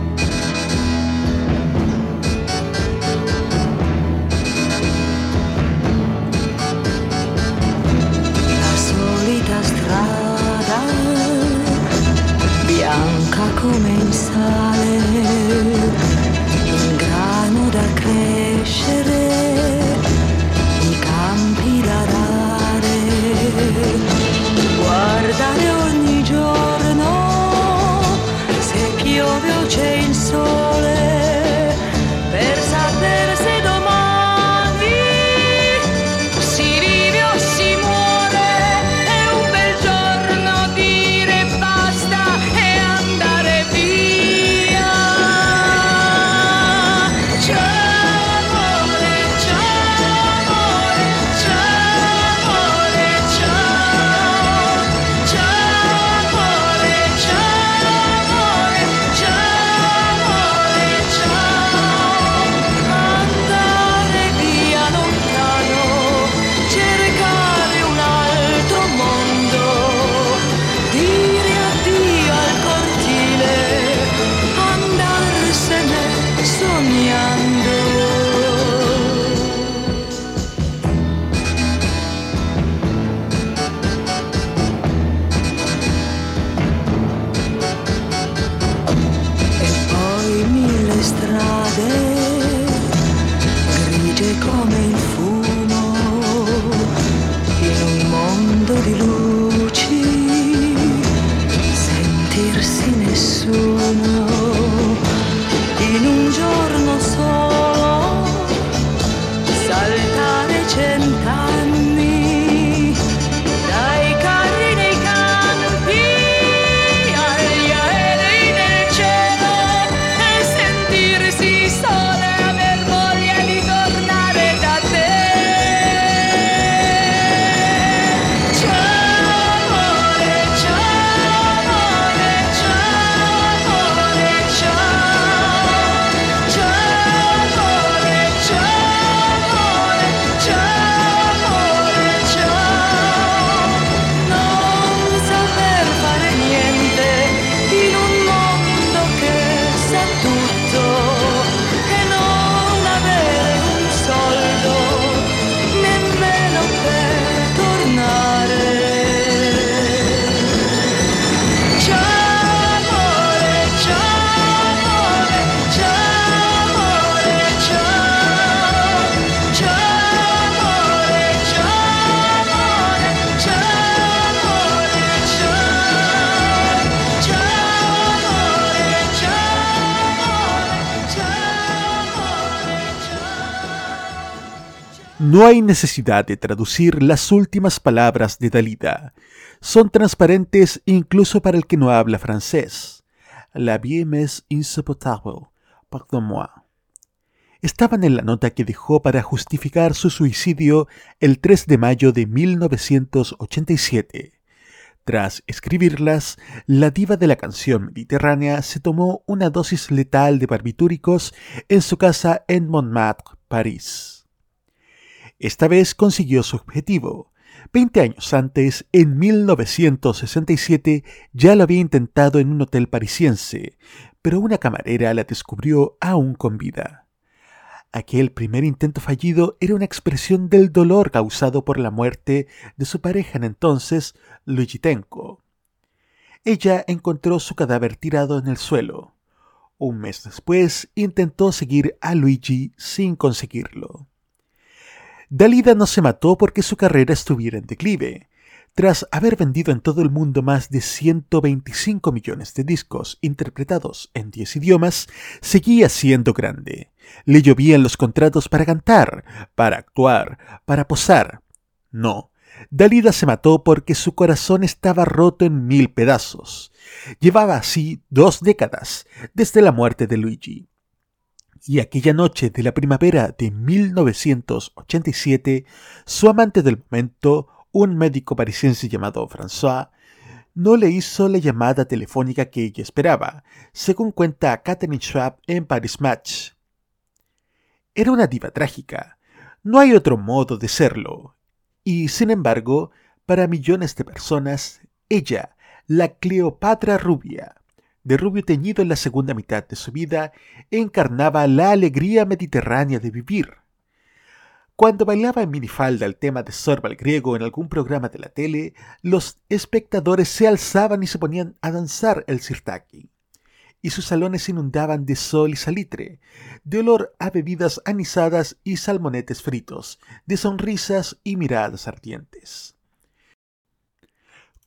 Hay necesidad de traducir las últimas palabras de Dalida. Son transparentes incluso para el que no habla francés. La vie m'est insupportable, pardon-moi. Estaban en la nota que dejó para justificar su suicidio el 3 de mayo de 1987. Tras escribirlas, la diva de la canción mediterránea se tomó una dosis letal de barbitúricos en su casa en Montmartre, París. Esta vez consiguió su objetivo. Veinte años antes, en 1967, ya lo había intentado en un hotel parisiense, pero una camarera la descubrió aún con vida. Aquel primer intento fallido era una expresión del dolor causado por la muerte de su pareja en entonces, Luigi Tenco. Ella encontró su cadáver tirado en el suelo. Un mes después intentó seguir a Luigi sin conseguirlo. Dalida no se mató porque su carrera estuviera en declive. Tras haber vendido en todo el mundo más de 125 millones de discos interpretados en 10 idiomas, seguía siendo grande. Le llovían los contratos para cantar, para actuar, para posar. No, Dalida se mató porque su corazón estaba roto en mil pedazos. Llevaba así dos décadas desde la muerte de Luigi. Y aquella noche de la primavera de 1987, su amante del momento, un médico parisiense llamado François, no le hizo la llamada telefónica que ella esperaba, según cuenta Catherine Schwab en Paris Match. Era una diva trágica. No hay otro modo de serlo. Y sin embargo, para millones de personas, ella, la Cleopatra rubia, de rubio teñido en la segunda mitad de su vida, encarnaba la alegría mediterránea de vivir. Cuando bailaba en minifalda el tema de Sorba griego en algún programa de la tele, los espectadores se alzaban y se ponían a danzar el sirtaki. Y sus salones se inundaban de sol y salitre, de olor a bebidas anisadas y salmonetes fritos, de sonrisas y miradas ardientes.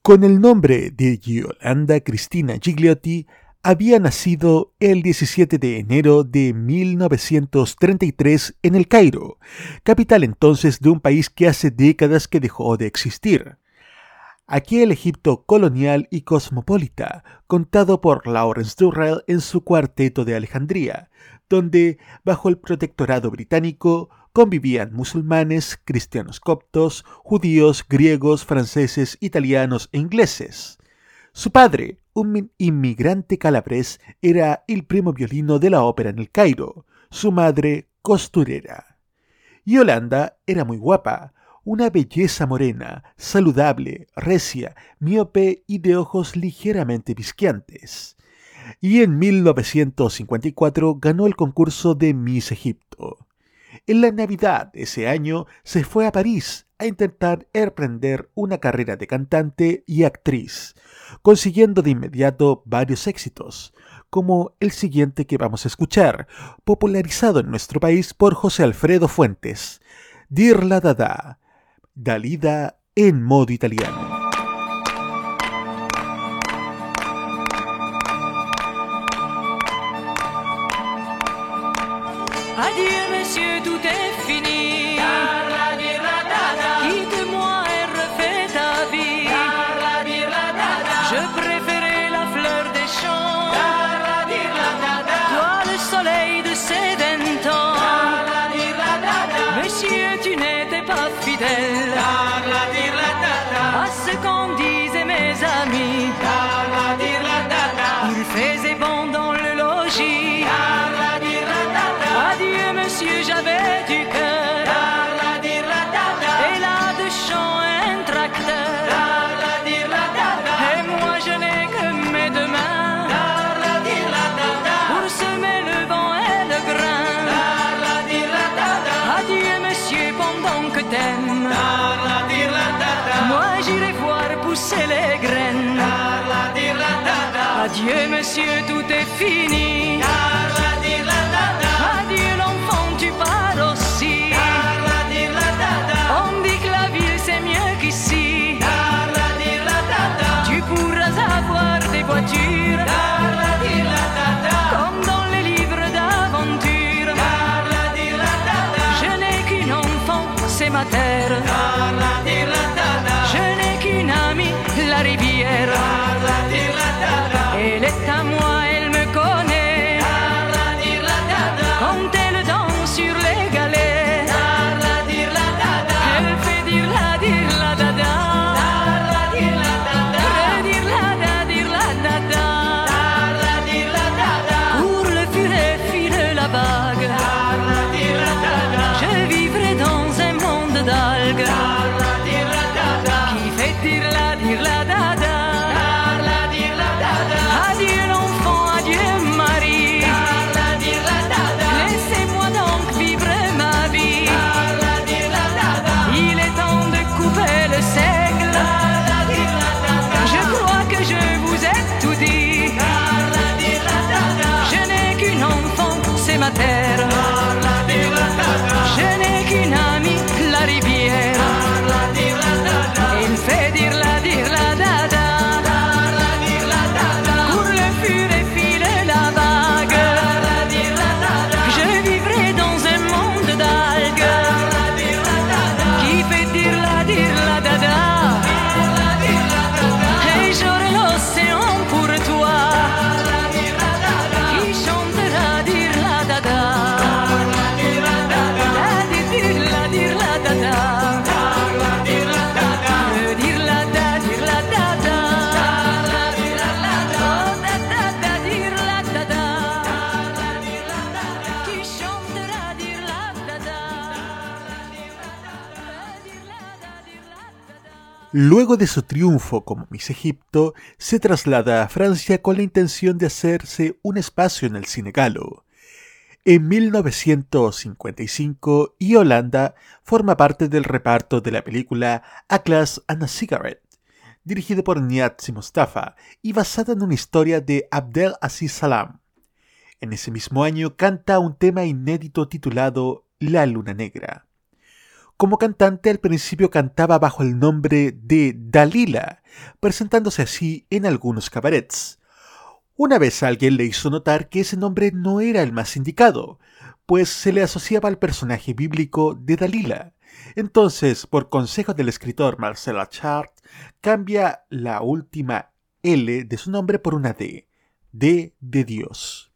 Con el nombre de Yolanda Cristina Gigliotti, había nacido el 17 de enero de 1933 en El Cairo, capital entonces de un país que hace décadas que dejó de existir. Aquí el Egipto colonial y cosmopolita, contado por Lawrence Durrell en su cuarteto de Alejandría, donde, bajo el protectorado británico, convivían musulmanes, cristianos coptos, judíos, griegos, franceses, italianos e ingleses. Su padre, un inmigrante calabrés, era el primo violino de la ópera en el Cairo, su madre costurera. Yolanda era muy guapa, una belleza morena, saludable, recia, miope y de ojos ligeramente visqueantes. Y en 1954 ganó el concurso de Miss Egipto. En la Navidad de ese año se fue a París a intentar emprender una carrera de cantante y actriz, consiguiendo de inmediato varios éxitos, como el siguiente que vamos a escuchar, popularizado en nuestro país por José Alfredo Fuentes, Dirla Dada, Dalida en modo italiano. Adieu monsieur, tout est fini. Luego de su triunfo como Miss Egipto, se traslada a Francia con la intención de hacerse un espacio en el cine galo. En 1955, y Holanda forma parte del reparto de la película A Glass and a Cigarette, dirigido por Niazi Mustafa y basada en una historia de Abdel Aziz Salam. En ese mismo año canta un tema inédito titulado La Luna Negra. Como cantante al principio cantaba bajo el nombre de Dalila, presentándose así en algunos cabarets. Una vez alguien le hizo notar que ese nombre no era el más indicado, pues se le asociaba al personaje bíblico de Dalila. Entonces, por consejo del escritor Marcel Achard, cambia la última L de su nombre por una D, D de Dios.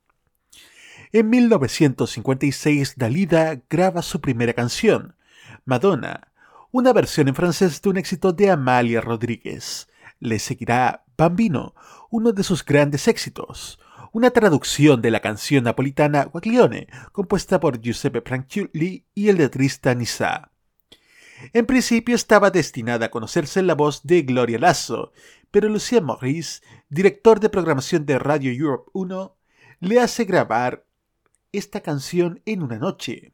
En 1956, Dalida graba su primera canción, Madonna, una versión en francés de un éxito de Amalia Rodríguez. Le seguirá Bambino, uno de sus grandes éxitos, una traducción de la canción napolitana Guaglione, compuesta por Giuseppe Franciulli y el letrista Nissa. En principio estaba destinada a conocerse la voz de Gloria Lasso, pero Lucien Maurice, director de programación de Radio Europe 1, le hace grabar esta canción en una noche.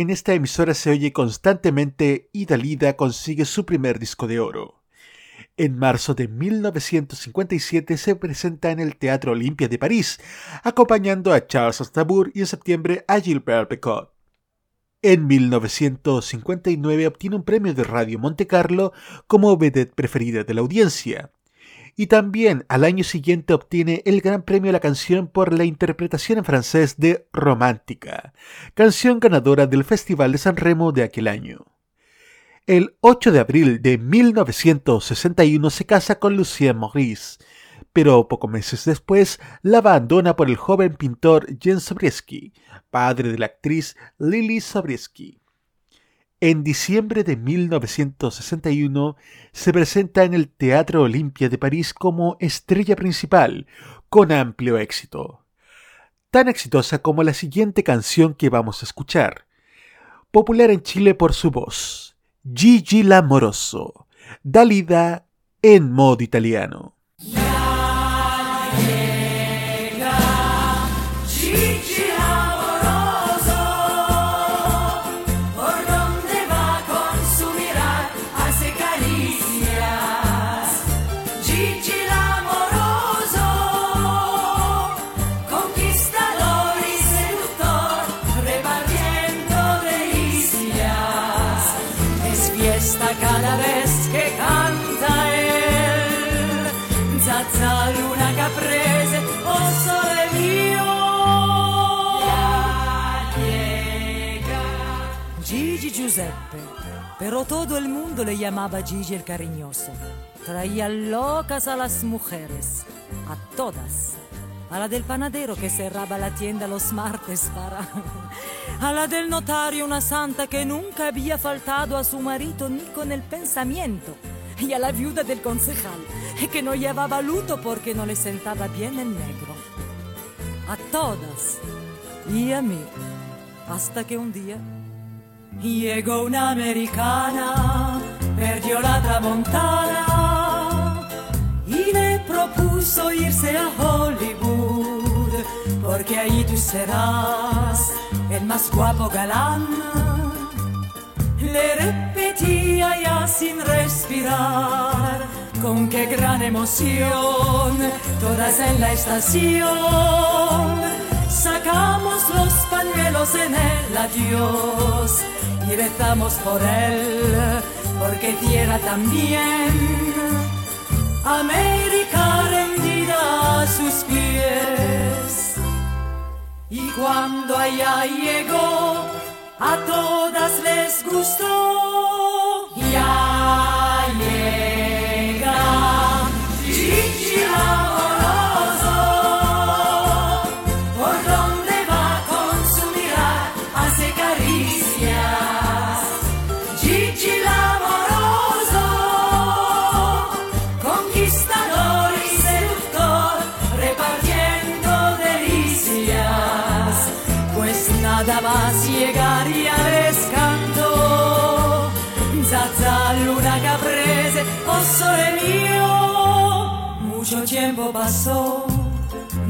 En esta emisora se oye constantemente y Dalida consigue su primer disco de oro. En marzo de 1957 se presenta en el Teatro Olimpia de París, acompañando a Charles Aznavour y en septiembre a Gilbert Pecot. En 1959 obtiene un premio de Radio Monte Carlo como vedette preferida de la audiencia y también al año siguiente obtiene el Gran Premio a la Canción por la interpretación en francés de Romántica, canción ganadora del Festival de San Remo de aquel año. El 8 de abril de 1961 se casa con Lucien Maurice, pero pocos meses después la abandona por el joven pintor Jens Sobieski, padre de la actriz Lily Sobieski. En diciembre de 1961 se presenta en el Teatro Olimpia de París como estrella principal, con amplio éxito. Tan exitosa como la siguiente canción que vamos a escuchar. Popular en Chile por su voz, Gigi Lamoroso, Dalida en modo italiano. Pero todo el mundo le llamaba Gigi el cariñoso. Traía locas a las mujeres, a todas. A la del panadero que cerraba la tienda los martes para... A la del notario, una santa que nunca había faltado a su marido ni con el pensamiento. Y a la viuda del concejal, que no llevaba luto porque no le sentaba bien el negro. A todas. Y a mí. Hasta que un día Llegó una americana, perdió la tramontana y le propuso irse a Hollywood, porque ahí tú serás el más guapo galán. Le repetía ya sin respirar, con qué gran emoción, todas en la estación. Sacamos los pañuelos en el adiós y por él, porque tierra también. América rendida a sus pies. Y cuando allá llegó, a todas les gustó. Ya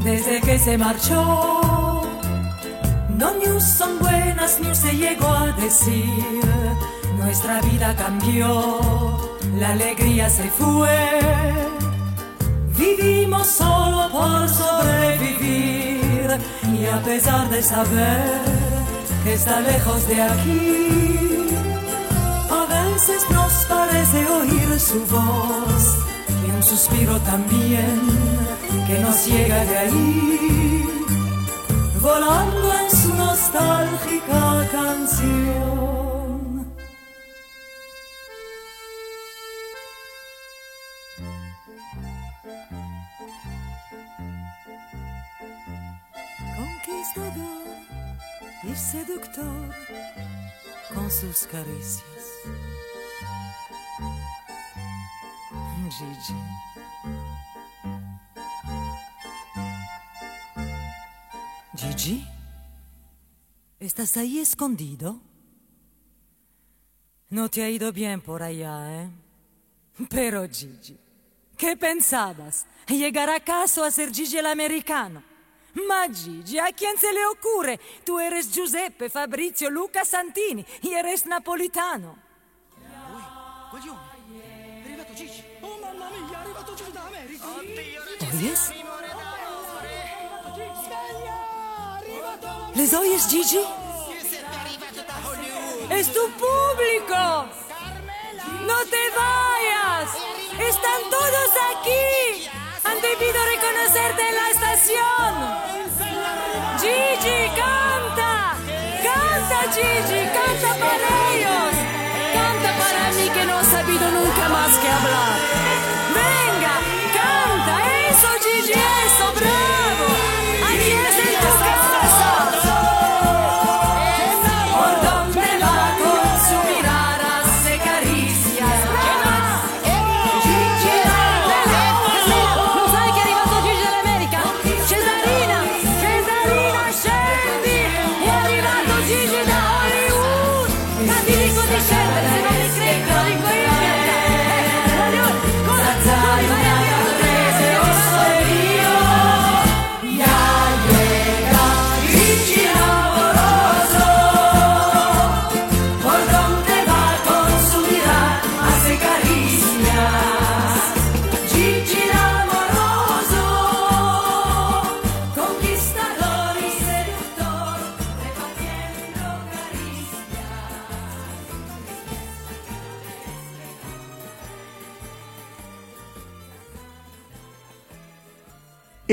desde que se marchó. No news son buenas news se llegó a decir. Nuestra vida cambió, la alegría se fue. Vivimos solo por sobrevivir y a pesar de saber que está lejos de aquí, a veces nos parece oír su voz suspiro también que nos llega de ahí, volando en su nostálgica canción. Conquistador y seductor con sus caricias. Gigi. Gigi, ¿estás ahí escondido? No te ha ido bien por allá, ¿eh? Pero Gigi, ¿qué pensabas? ¿Llegar acaso a ser Gigi el americano? Ma Gigi, ¿a quién se le ocurre? Tú eres Giuseppe, Fabrizio, Luca Santini eres napolitano. ¿Oyes? ¿Les oyes, Gigi? ¡Es tu público! ¡No te vayas! ¡Están todos aquí! ¡Han debido reconocerte en la estación! ¡Gigi, canta! ¡Canta, Gigi! ¡Canta para ellos! ¡Canta para mí que no he sabido nunca más que hablar! ¡Eso!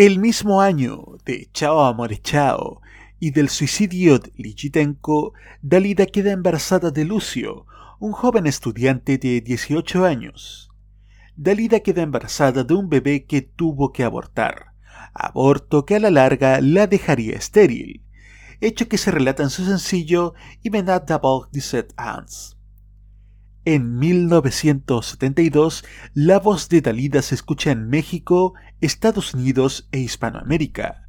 El mismo año de Chao Amore Chao y del suicidio de Ligitenko, Dalida queda embarazada de Lucio, un joven estudiante de 18 años. Dalida queda embarazada de un bebé que tuvo que abortar, aborto que a la larga la dejaría estéril, hecho que se relata en su sencillo Imenat d'abord 17 ans. En 1972, la voz de Dalida se escucha en México, Estados Unidos e Hispanoamérica,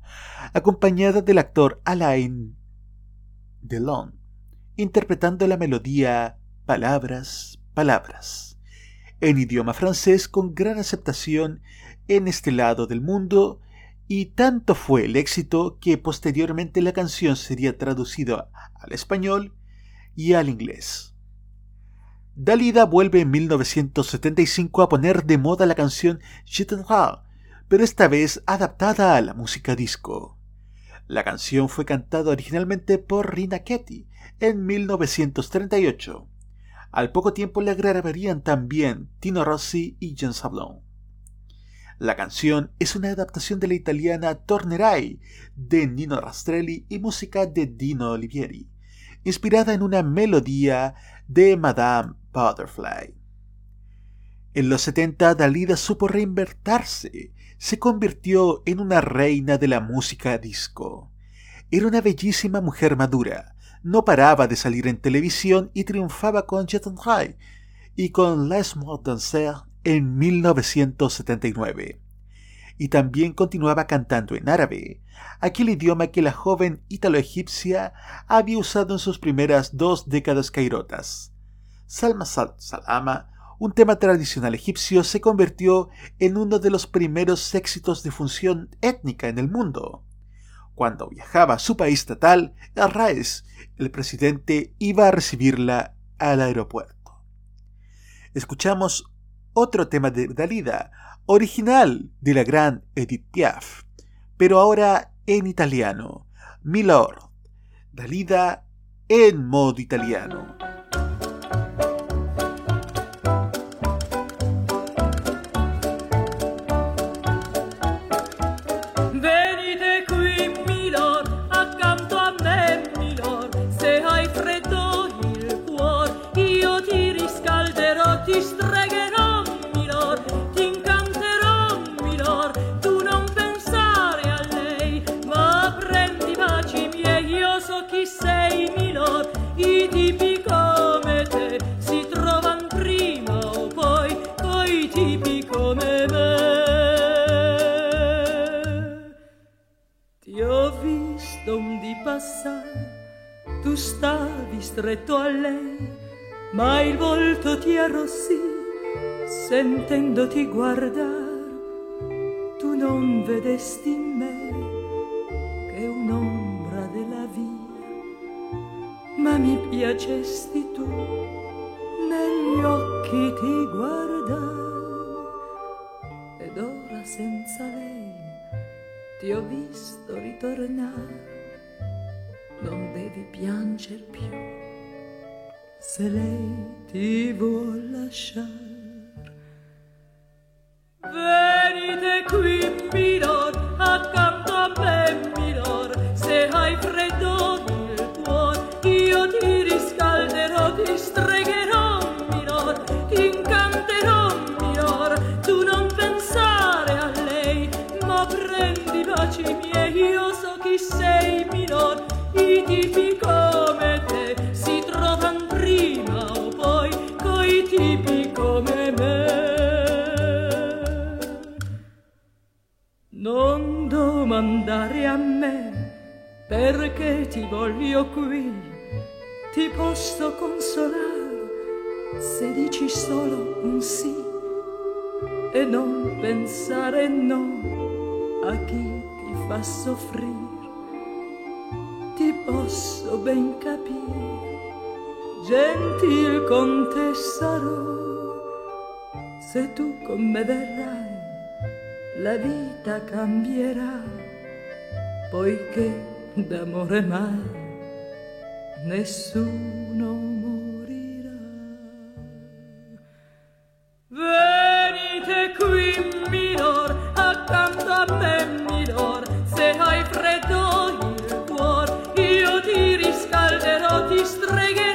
acompañada del actor Alain Delon, interpretando la melodía Palabras, Palabras, en idioma francés con gran aceptación en este lado del mundo, y tanto fue el éxito que posteriormente la canción sería traducida al español y al inglés. Dalida vuelve en 1975 a poner de moda la canción t'aime, pero esta vez adaptada a la música disco. La canción fue cantada originalmente por Rina Ketty en 1938. Al poco tiempo la grabarían también Tino Rossi y Jean Sablon. La canción es una adaptación de la italiana Tornerai de Nino Rastrelli y música de Dino Olivieri, inspirada en una melodía de Madame Butterfly. En los 70 Dalida supo reinvertirse, se convirtió en una reina de la música disco. Era una bellísima mujer madura, no paraba de salir en televisión y triunfaba con Jet and High y con Les Danser en 1979. Y también continuaba cantando en árabe, aquel idioma que la joven ítalo-egipcia había usado en sus primeras dos décadas cairotas. Salma Sal Salama, un tema tradicional egipcio se convirtió en uno de los primeros éxitos de función étnica en el mundo. Cuando viajaba a su país natal, Arraes, el presidente iba a recibirla al aeropuerto. Escuchamos otro tema de Dalida, original de la gran Edith Piaf, pero ahora en italiano. Milord, Dalida en modo italiano. Tu stavi stretto a lei, ma il volto ti arrossì, sentendoti guardare. Tu non vedesti in me che un'ombra della via, ma mi piacesti tu, negli occhi ti guardai. Ed ora senza lei ti ho visto ritornare non devi pianger più. Se lei ti vuol lasciare. Venite qui, Milor, accanto a me, Milor, se hai freddo nel cuore, io ti riscalderò, ti stregherò, Milor, ti incanterò, Milor, tu non pensare a lei, ma prendi baci miei, io so chi sei, Milor, i tipi come te si trovan prima o poi coi tipi come me. Non domandare a me perché ti voglio qui, ti posso consolare se dici solo un sì e non pensare no a chi ti fa soffrire posso ben capire, gentil contessa se tu con me verrai, la vita cambierà, poiché d'amore mai nessuno morirà. Venite qui, minor, accanto a me, minor, se hai freddo reggae.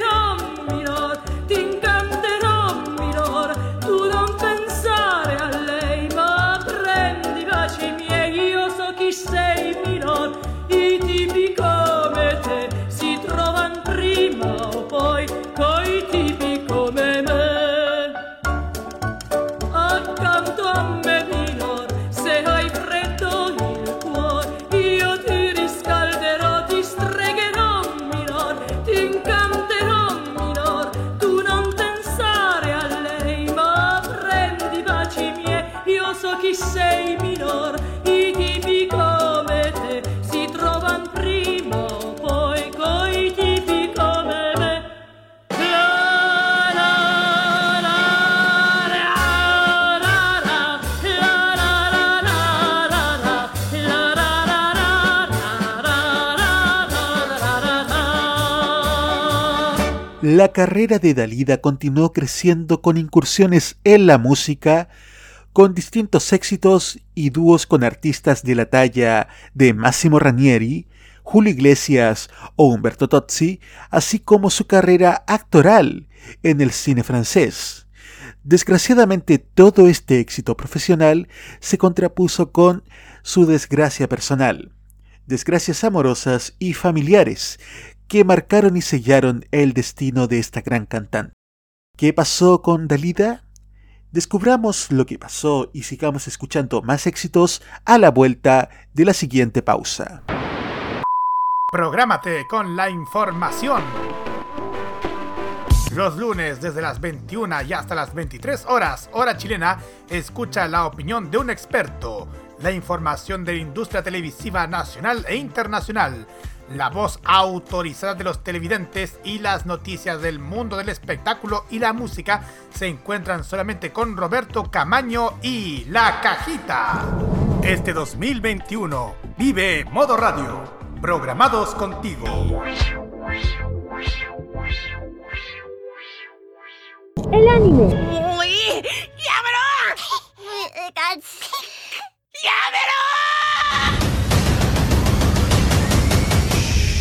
La carrera de Dalida continuó creciendo con incursiones en la música, con distintos éxitos y dúos con artistas de la talla de Massimo Ranieri, Julio Iglesias o Umberto Tozzi, así como su carrera actoral en el cine francés. Desgraciadamente todo este éxito profesional se contrapuso con su desgracia personal, desgracias amorosas y familiares que marcaron y sellaron el destino de esta gran cantante. ¿Qué pasó con Dalida? Descubramos lo que pasó y sigamos escuchando más éxitos a la vuelta de la siguiente pausa. Prográmate con la información. Los lunes desde las 21 y hasta las 23 horas, hora chilena, escucha la opinión de un experto, la información de la industria televisiva nacional e internacional, la voz autorizada de los televidentes y las noticias del mundo del espectáculo y la música se encuentran solamente con Roberto Camaño y La Cajita. Este 2021 vive Modo Radio, programados contigo. El anime. Uy,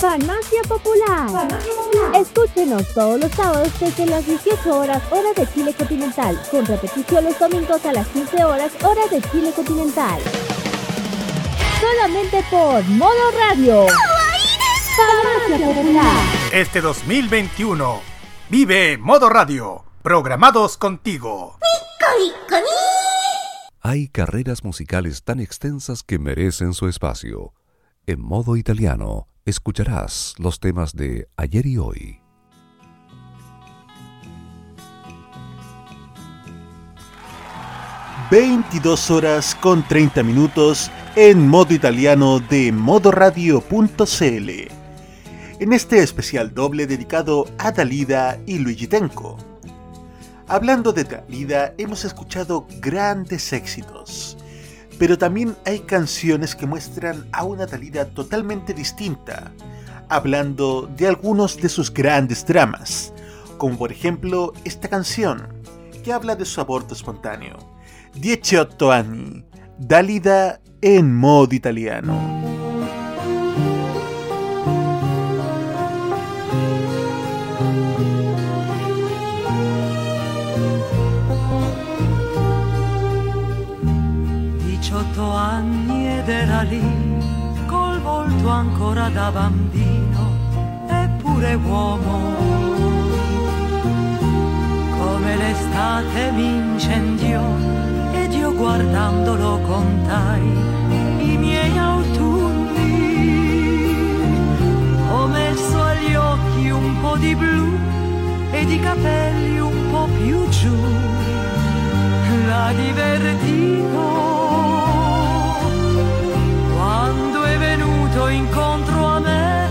Farmacia Popular. Escúchenos todos los sábados desde las 18 horas hora de Chile continental, con repetición los domingos a las 15 horas hora de Chile continental. Solamente por Modo Radio. Farmacia Popular. Este 2021 vive Modo Radio, programados contigo. Hay carreras musicales tan extensas que merecen su espacio. En modo italiano, escucharás los temas de ayer y hoy. ...22 horas con 30 minutos... ...en modo italiano de modoradio.cl... ...en este especial doble dedicado a Dalida y Luigi Tenco... Hablando de Dalida, hemos escuchado grandes éxitos, pero también hay canciones que muestran a una Dalida totalmente distinta, hablando de algunos de sus grandes dramas, como por ejemplo esta canción, que habla de su aborto espontáneo, 18 anni, Dalida en modo italiano. Anni ed era lì, col volto ancora da bambino, eppure uomo. Come l'estate mi incendiò ed io guardandolo contai i miei autunni. Ho messo agli occhi un po' di blu ed i capelli un po' più giù. L'ha divertito venuto incontro a me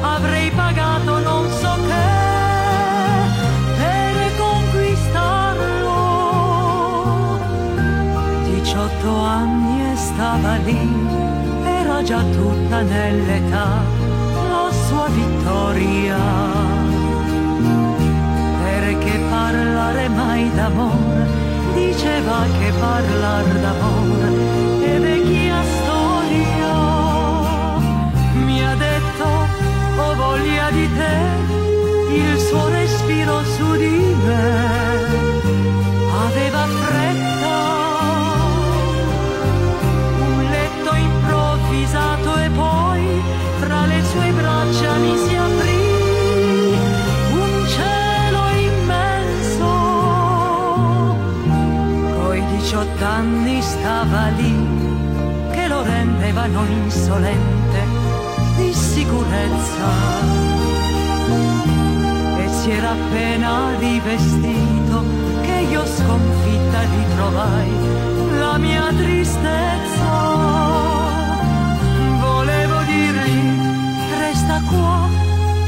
avrei pagato non so che per conquistarlo. 18 anni e stava lì era già tutta nell'età la sua vittoria. Perché parlare mai d'amore? Diceva che parlar d'amore voglia di te il suo respiro su di me. Aveva fretta un letto improvvisato e poi fra le sue braccia mi si aprì un cielo immenso. Coi 18 anni stava lì che lo rendevano insolente sicurezza e si era appena rivestito che io sconfitta ritrovai la mia tristezza. Volevo dirgli resta qua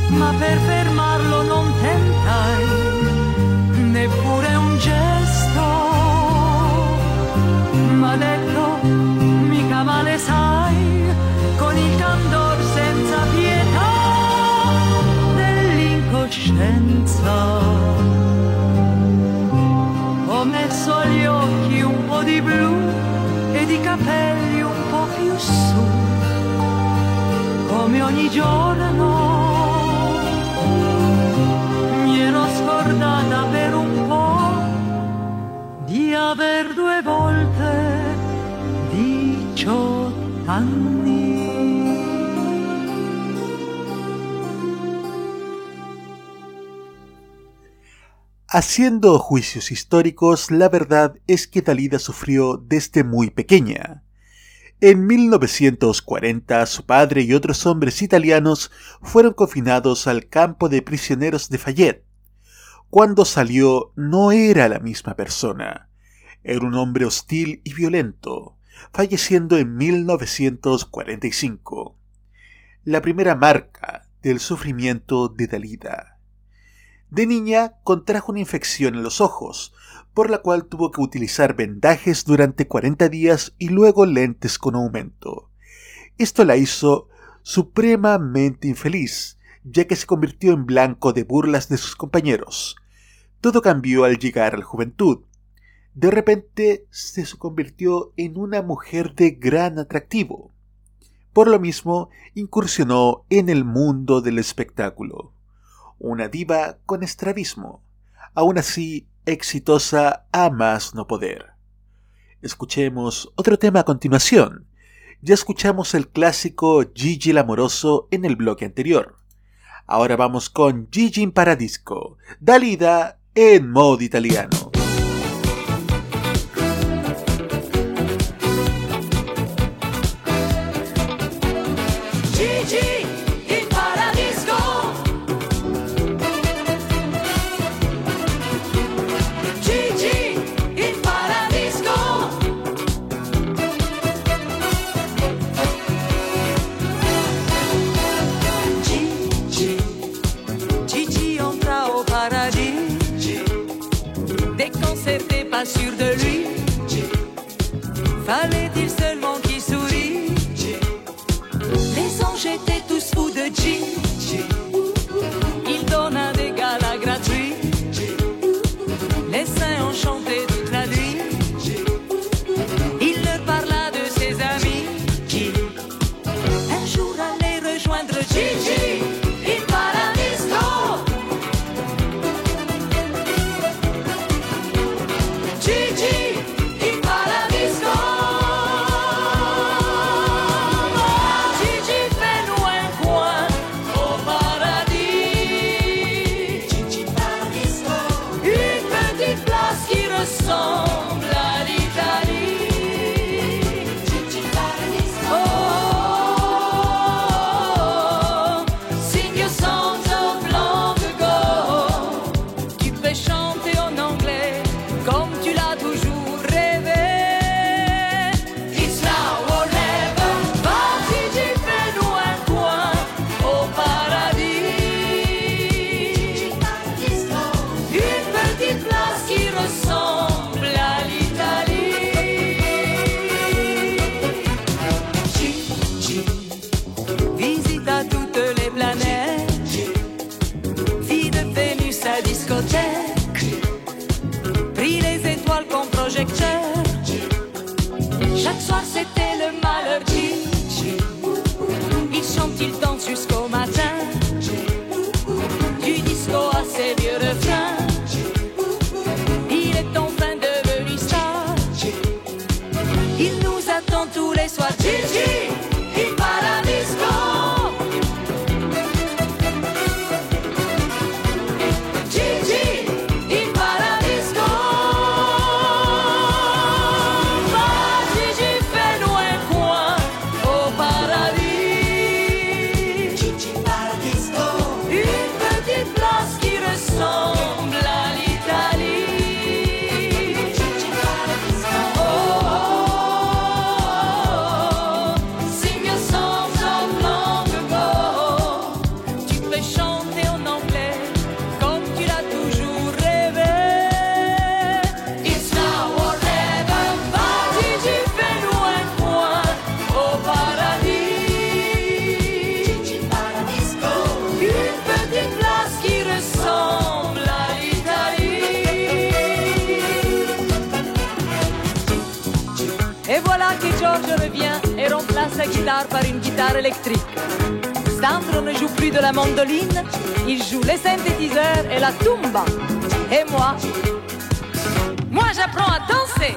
ma per fermarlo non tentai neppure dell'incoscienza ho messo agli occhi un po' di blu ed i capelli un po' più su come ogni giorno Haciendo juicios históricos, la verdad es que Dalida sufrió desde muy pequeña. En 1940, su padre y otros hombres italianos fueron confinados al campo de prisioneros de Fayette. Cuando salió, no era la misma persona. Era un hombre hostil y violento, falleciendo en 1945. La primera marca del sufrimiento de Dalida. De niña contrajo una infección en los ojos, por la cual tuvo que utilizar vendajes durante 40 días y luego lentes con aumento. Esto la hizo supremamente infeliz, ya que se convirtió en blanco de burlas de sus compañeros. Todo cambió al llegar a la juventud. De repente se convirtió en una mujer de gran atractivo. Por lo mismo, incursionó en el mundo del espectáculo una diva con estrabismo, aún así exitosa a más no poder. Escuchemos otro tema a continuación. Ya escuchamos el clásico Gigi el Amoroso en el bloque anterior. Ahora vamos con Gigi in Paradisco, Dalida en modo italiano. pas sûr de lui. Fallait-il seulement qu'il sourit? Les anges étaient since you spoke. Guitare électrique. Sandro ne joue plus de la mandoline, il joue les synthétiseurs et la tumba. Et moi, moi j'apprends à danser.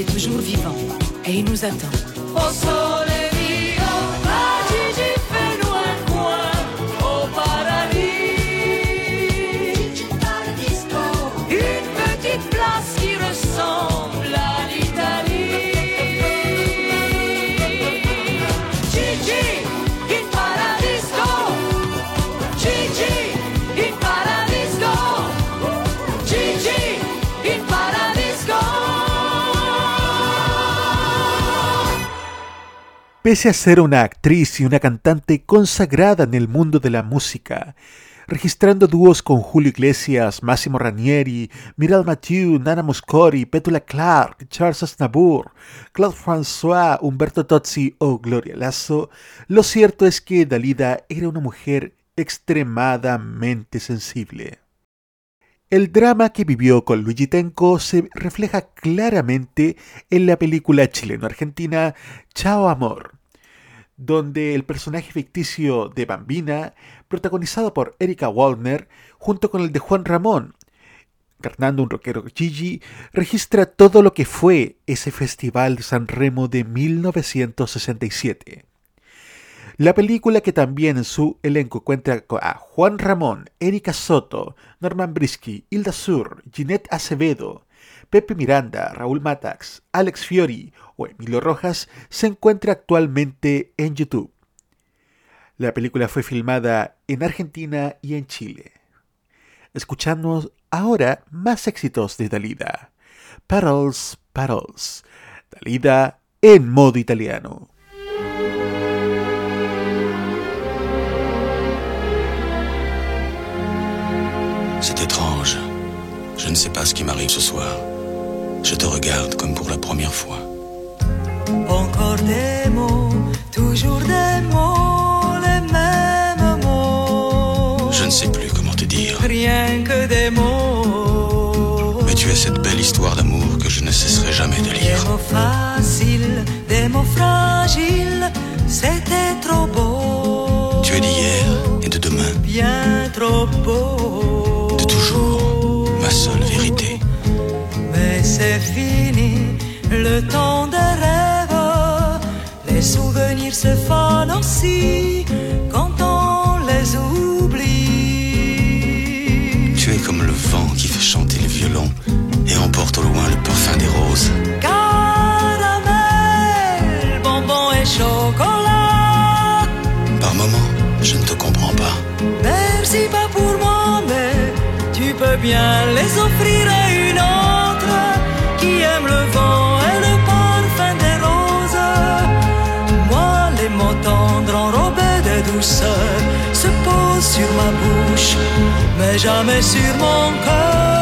Est toujours vivant et il nous attend. Pese a ser una actriz y una cantante consagrada en el mundo de la música, registrando dúos con Julio Iglesias, Massimo Ranieri, Miral Mathieu, Nana Muscori, Petula Clark, Charles Aznavour, Claude François, Humberto Tozzi o Gloria Lasso, lo cierto es que Dalida era una mujer extremadamente sensible. El drama que vivió con Luigi Tenco se refleja claramente en la película chileno-argentina Chao Amor, donde el personaje ficticio de Bambina, protagonizado por Erika Waldner, junto con el de Juan Ramón, encarnando un rockero Gigi, registra todo lo que fue ese Festival de San Remo de 1967. La película que también en su elenco cuenta a Juan Ramón, Erika Soto, Norman Brisky, Hilda Sur, Ginette Acevedo, Pepe Miranda, Raúl Matax, Alex Fiori o Emilio Rojas se encuentra actualmente en YouTube. La película fue filmada en Argentina y en Chile. Escuchamos ahora más éxitos de Dalida. Paddles, Paddles. Dalida en modo italiano. C'est étrange. Je ne sais pas ce qui m'arrive ce soir. Je te regarde comme pour la première fois. Encore des mots, toujours des mots, les mêmes mots. Je ne sais plus comment te dire. Rien que des mots. Mais tu es cette belle histoire d'amour que je ne cesserai jamais de Des lire. mots faciles, des mots fragiles, c'était trop beau. Tu es d'hier et de demain, Bien trop beau. de toujours, ma seule vérité. Mais c'est fini, le temps des souvenirs se fanent aussi quand on les oublie. Tu es comme le vent qui fait chanter le violon et emporte au loin le parfum des roses. Caramel, bonbon et chocolat. Par moments, je ne te comprends pas. Merci pas pour moi, mais tu peux bien les offrir à se posent sur ma bouche, mais jamais sur mon cœur.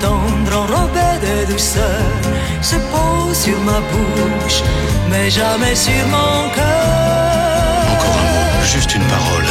Tendres enrobés de douceur se posent sur ma bouche, mais jamais sur mon cœur. Encore un mot, juste une. Parole,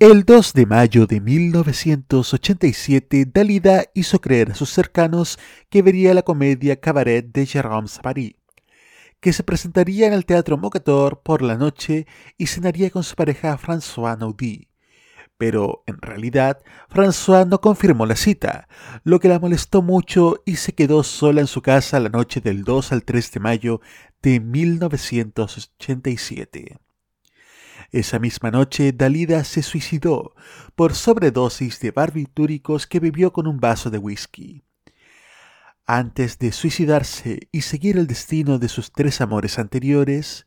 El 2 de mayo de 1987, Dalida hizo creer a sus cercanos que vería la comedia Cabaret de Jérôme Savary, que se presentaría en el Teatro Mocator por la noche y cenaría con su pareja François Naudy. Pero en realidad, François no confirmó la cita, lo que la molestó mucho y se quedó sola en su casa la noche del 2 al 3 de mayo de 1987. Esa misma noche, Dalida se suicidó por sobredosis de barbitúricos que bebió con un vaso de whisky. Antes de suicidarse y seguir el destino de sus tres amores anteriores,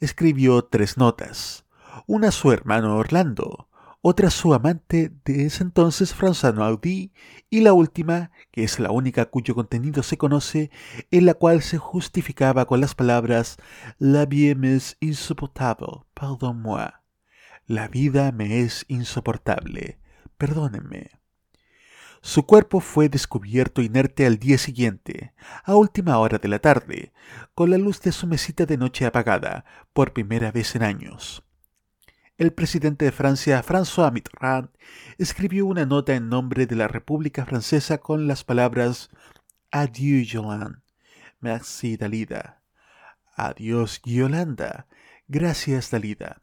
escribió tres notas, una a su hermano Orlando, otra su amante de ese entonces François Naudy y la última, que es la única cuyo contenido se conoce, en la cual se justificaba con las palabras La vie m'est insupportable. La vida me es insoportable, perdónenme. Su cuerpo fue descubierto inerte al día siguiente, a última hora de la tarde, con la luz de su mesita de noche apagada, por primera vez en años. El presidente de Francia, François Mitterrand, escribió una nota en nombre de la República Francesa con las palabras Adieu Yolande, merci Dalida. Adiós Yolanda, gracias Dalida.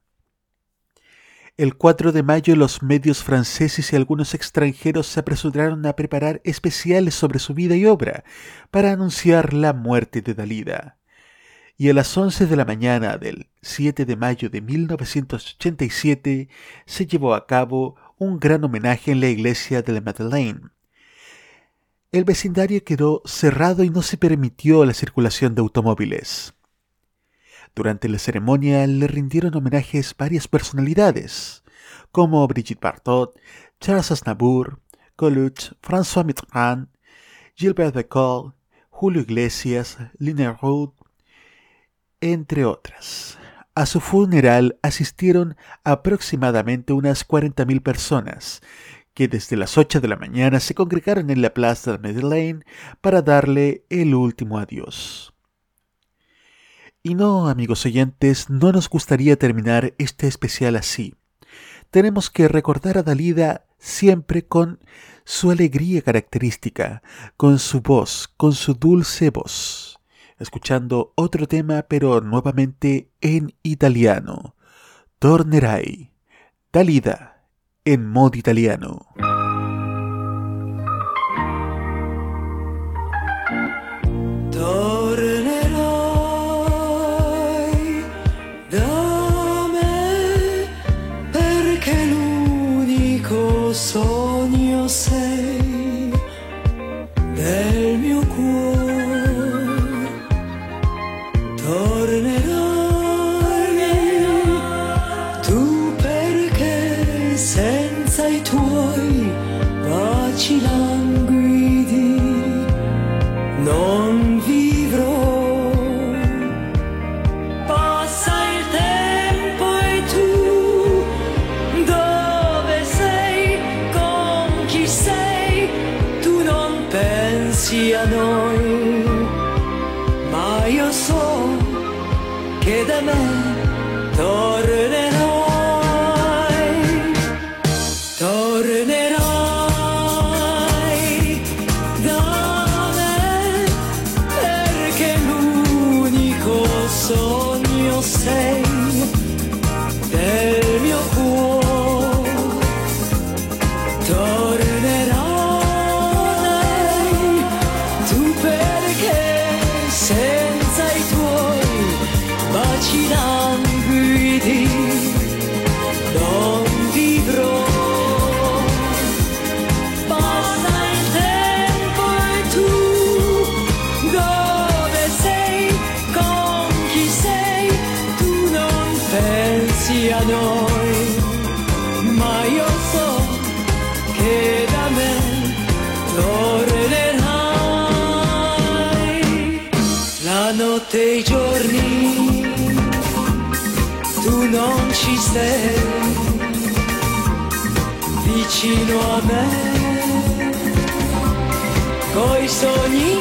El 4 de mayo los medios franceses y algunos extranjeros se apresuraron a preparar especiales sobre su vida y obra para anunciar la muerte de Dalida. Y a las 11 de la mañana del 7 de mayo de 1987 se llevó a cabo un gran homenaje en la iglesia de la Madeleine. El vecindario quedó cerrado y no se permitió la circulación de automóviles. Durante la ceremonia le rindieron homenajes varias personalidades, como Brigitte Bardot, Charles Aznavour, Coluche, François Mitterrand, Gilbert Bécaud, Julio Iglesias, Lina Roth, entre otras. A su funeral asistieron aproximadamente unas 40.000 personas, que desde las 8 de la mañana se congregaron en la Plaza de Madeleine para darle el último adiós. Y no, amigos oyentes, no nos gustaría terminar este especial así. Tenemos que recordar a Dalida siempre con su alegría característica, con su voz, con su dulce voz. Escuchando otro tema, pero nuevamente en italiano. Tornerai. Dalida, en modo italiano. Sogni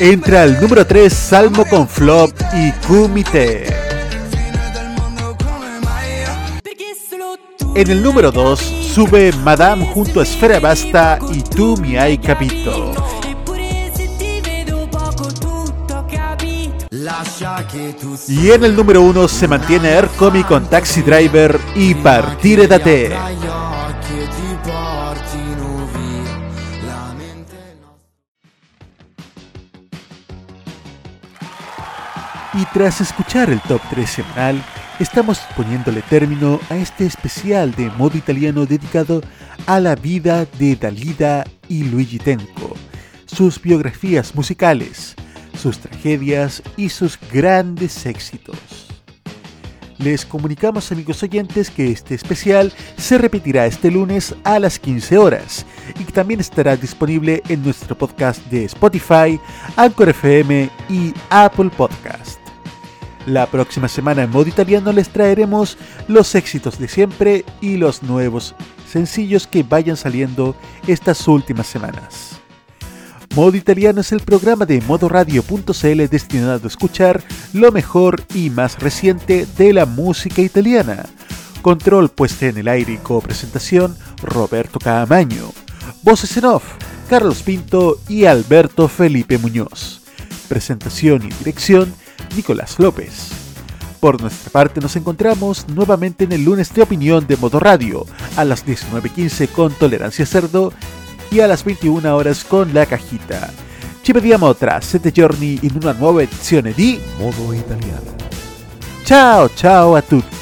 Entra al número 3 Salmo con Flop y Kumite. En el número 2 sube Madame junto a Esfera Basta y Tú mi hai capito. Y en el número 1 se mantiene Ercomi con Taxi Driver y Partire da te. Y tras escuchar el top 3 semanal, estamos poniéndole término a este especial de modo italiano dedicado a la vida de Dalida y Luigi Tenco, sus biografías musicales, sus tragedias y sus grandes éxitos. Les comunicamos amigos oyentes que este especial se repetirá este lunes a las 15 horas y que también estará disponible en nuestro podcast de Spotify, Anchor FM y Apple Podcast. La próxima semana en modo italiano les traeremos los éxitos de siempre y los nuevos sencillos que vayan saliendo estas últimas semanas. Modo Italiano es el programa de modoradio.cl destinado a escuchar lo mejor y más reciente de la música italiana. Control puesta en el aire y copresentación Roberto Caamaño. Voces en off Carlos Pinto y Alberto Felipe Muñoz. presentación y dirección, Nicolás López. Por nuestra parte nos encontramos nuevamente en el lunes de opinión de Modo Radio, a las 19.15 con Tolerancia Cerdo y a las 21 horas con La Cajita. Ci vediamo tra sette giorni in una nuova edizione di Modo Italiano. Ciao ciao a tutti!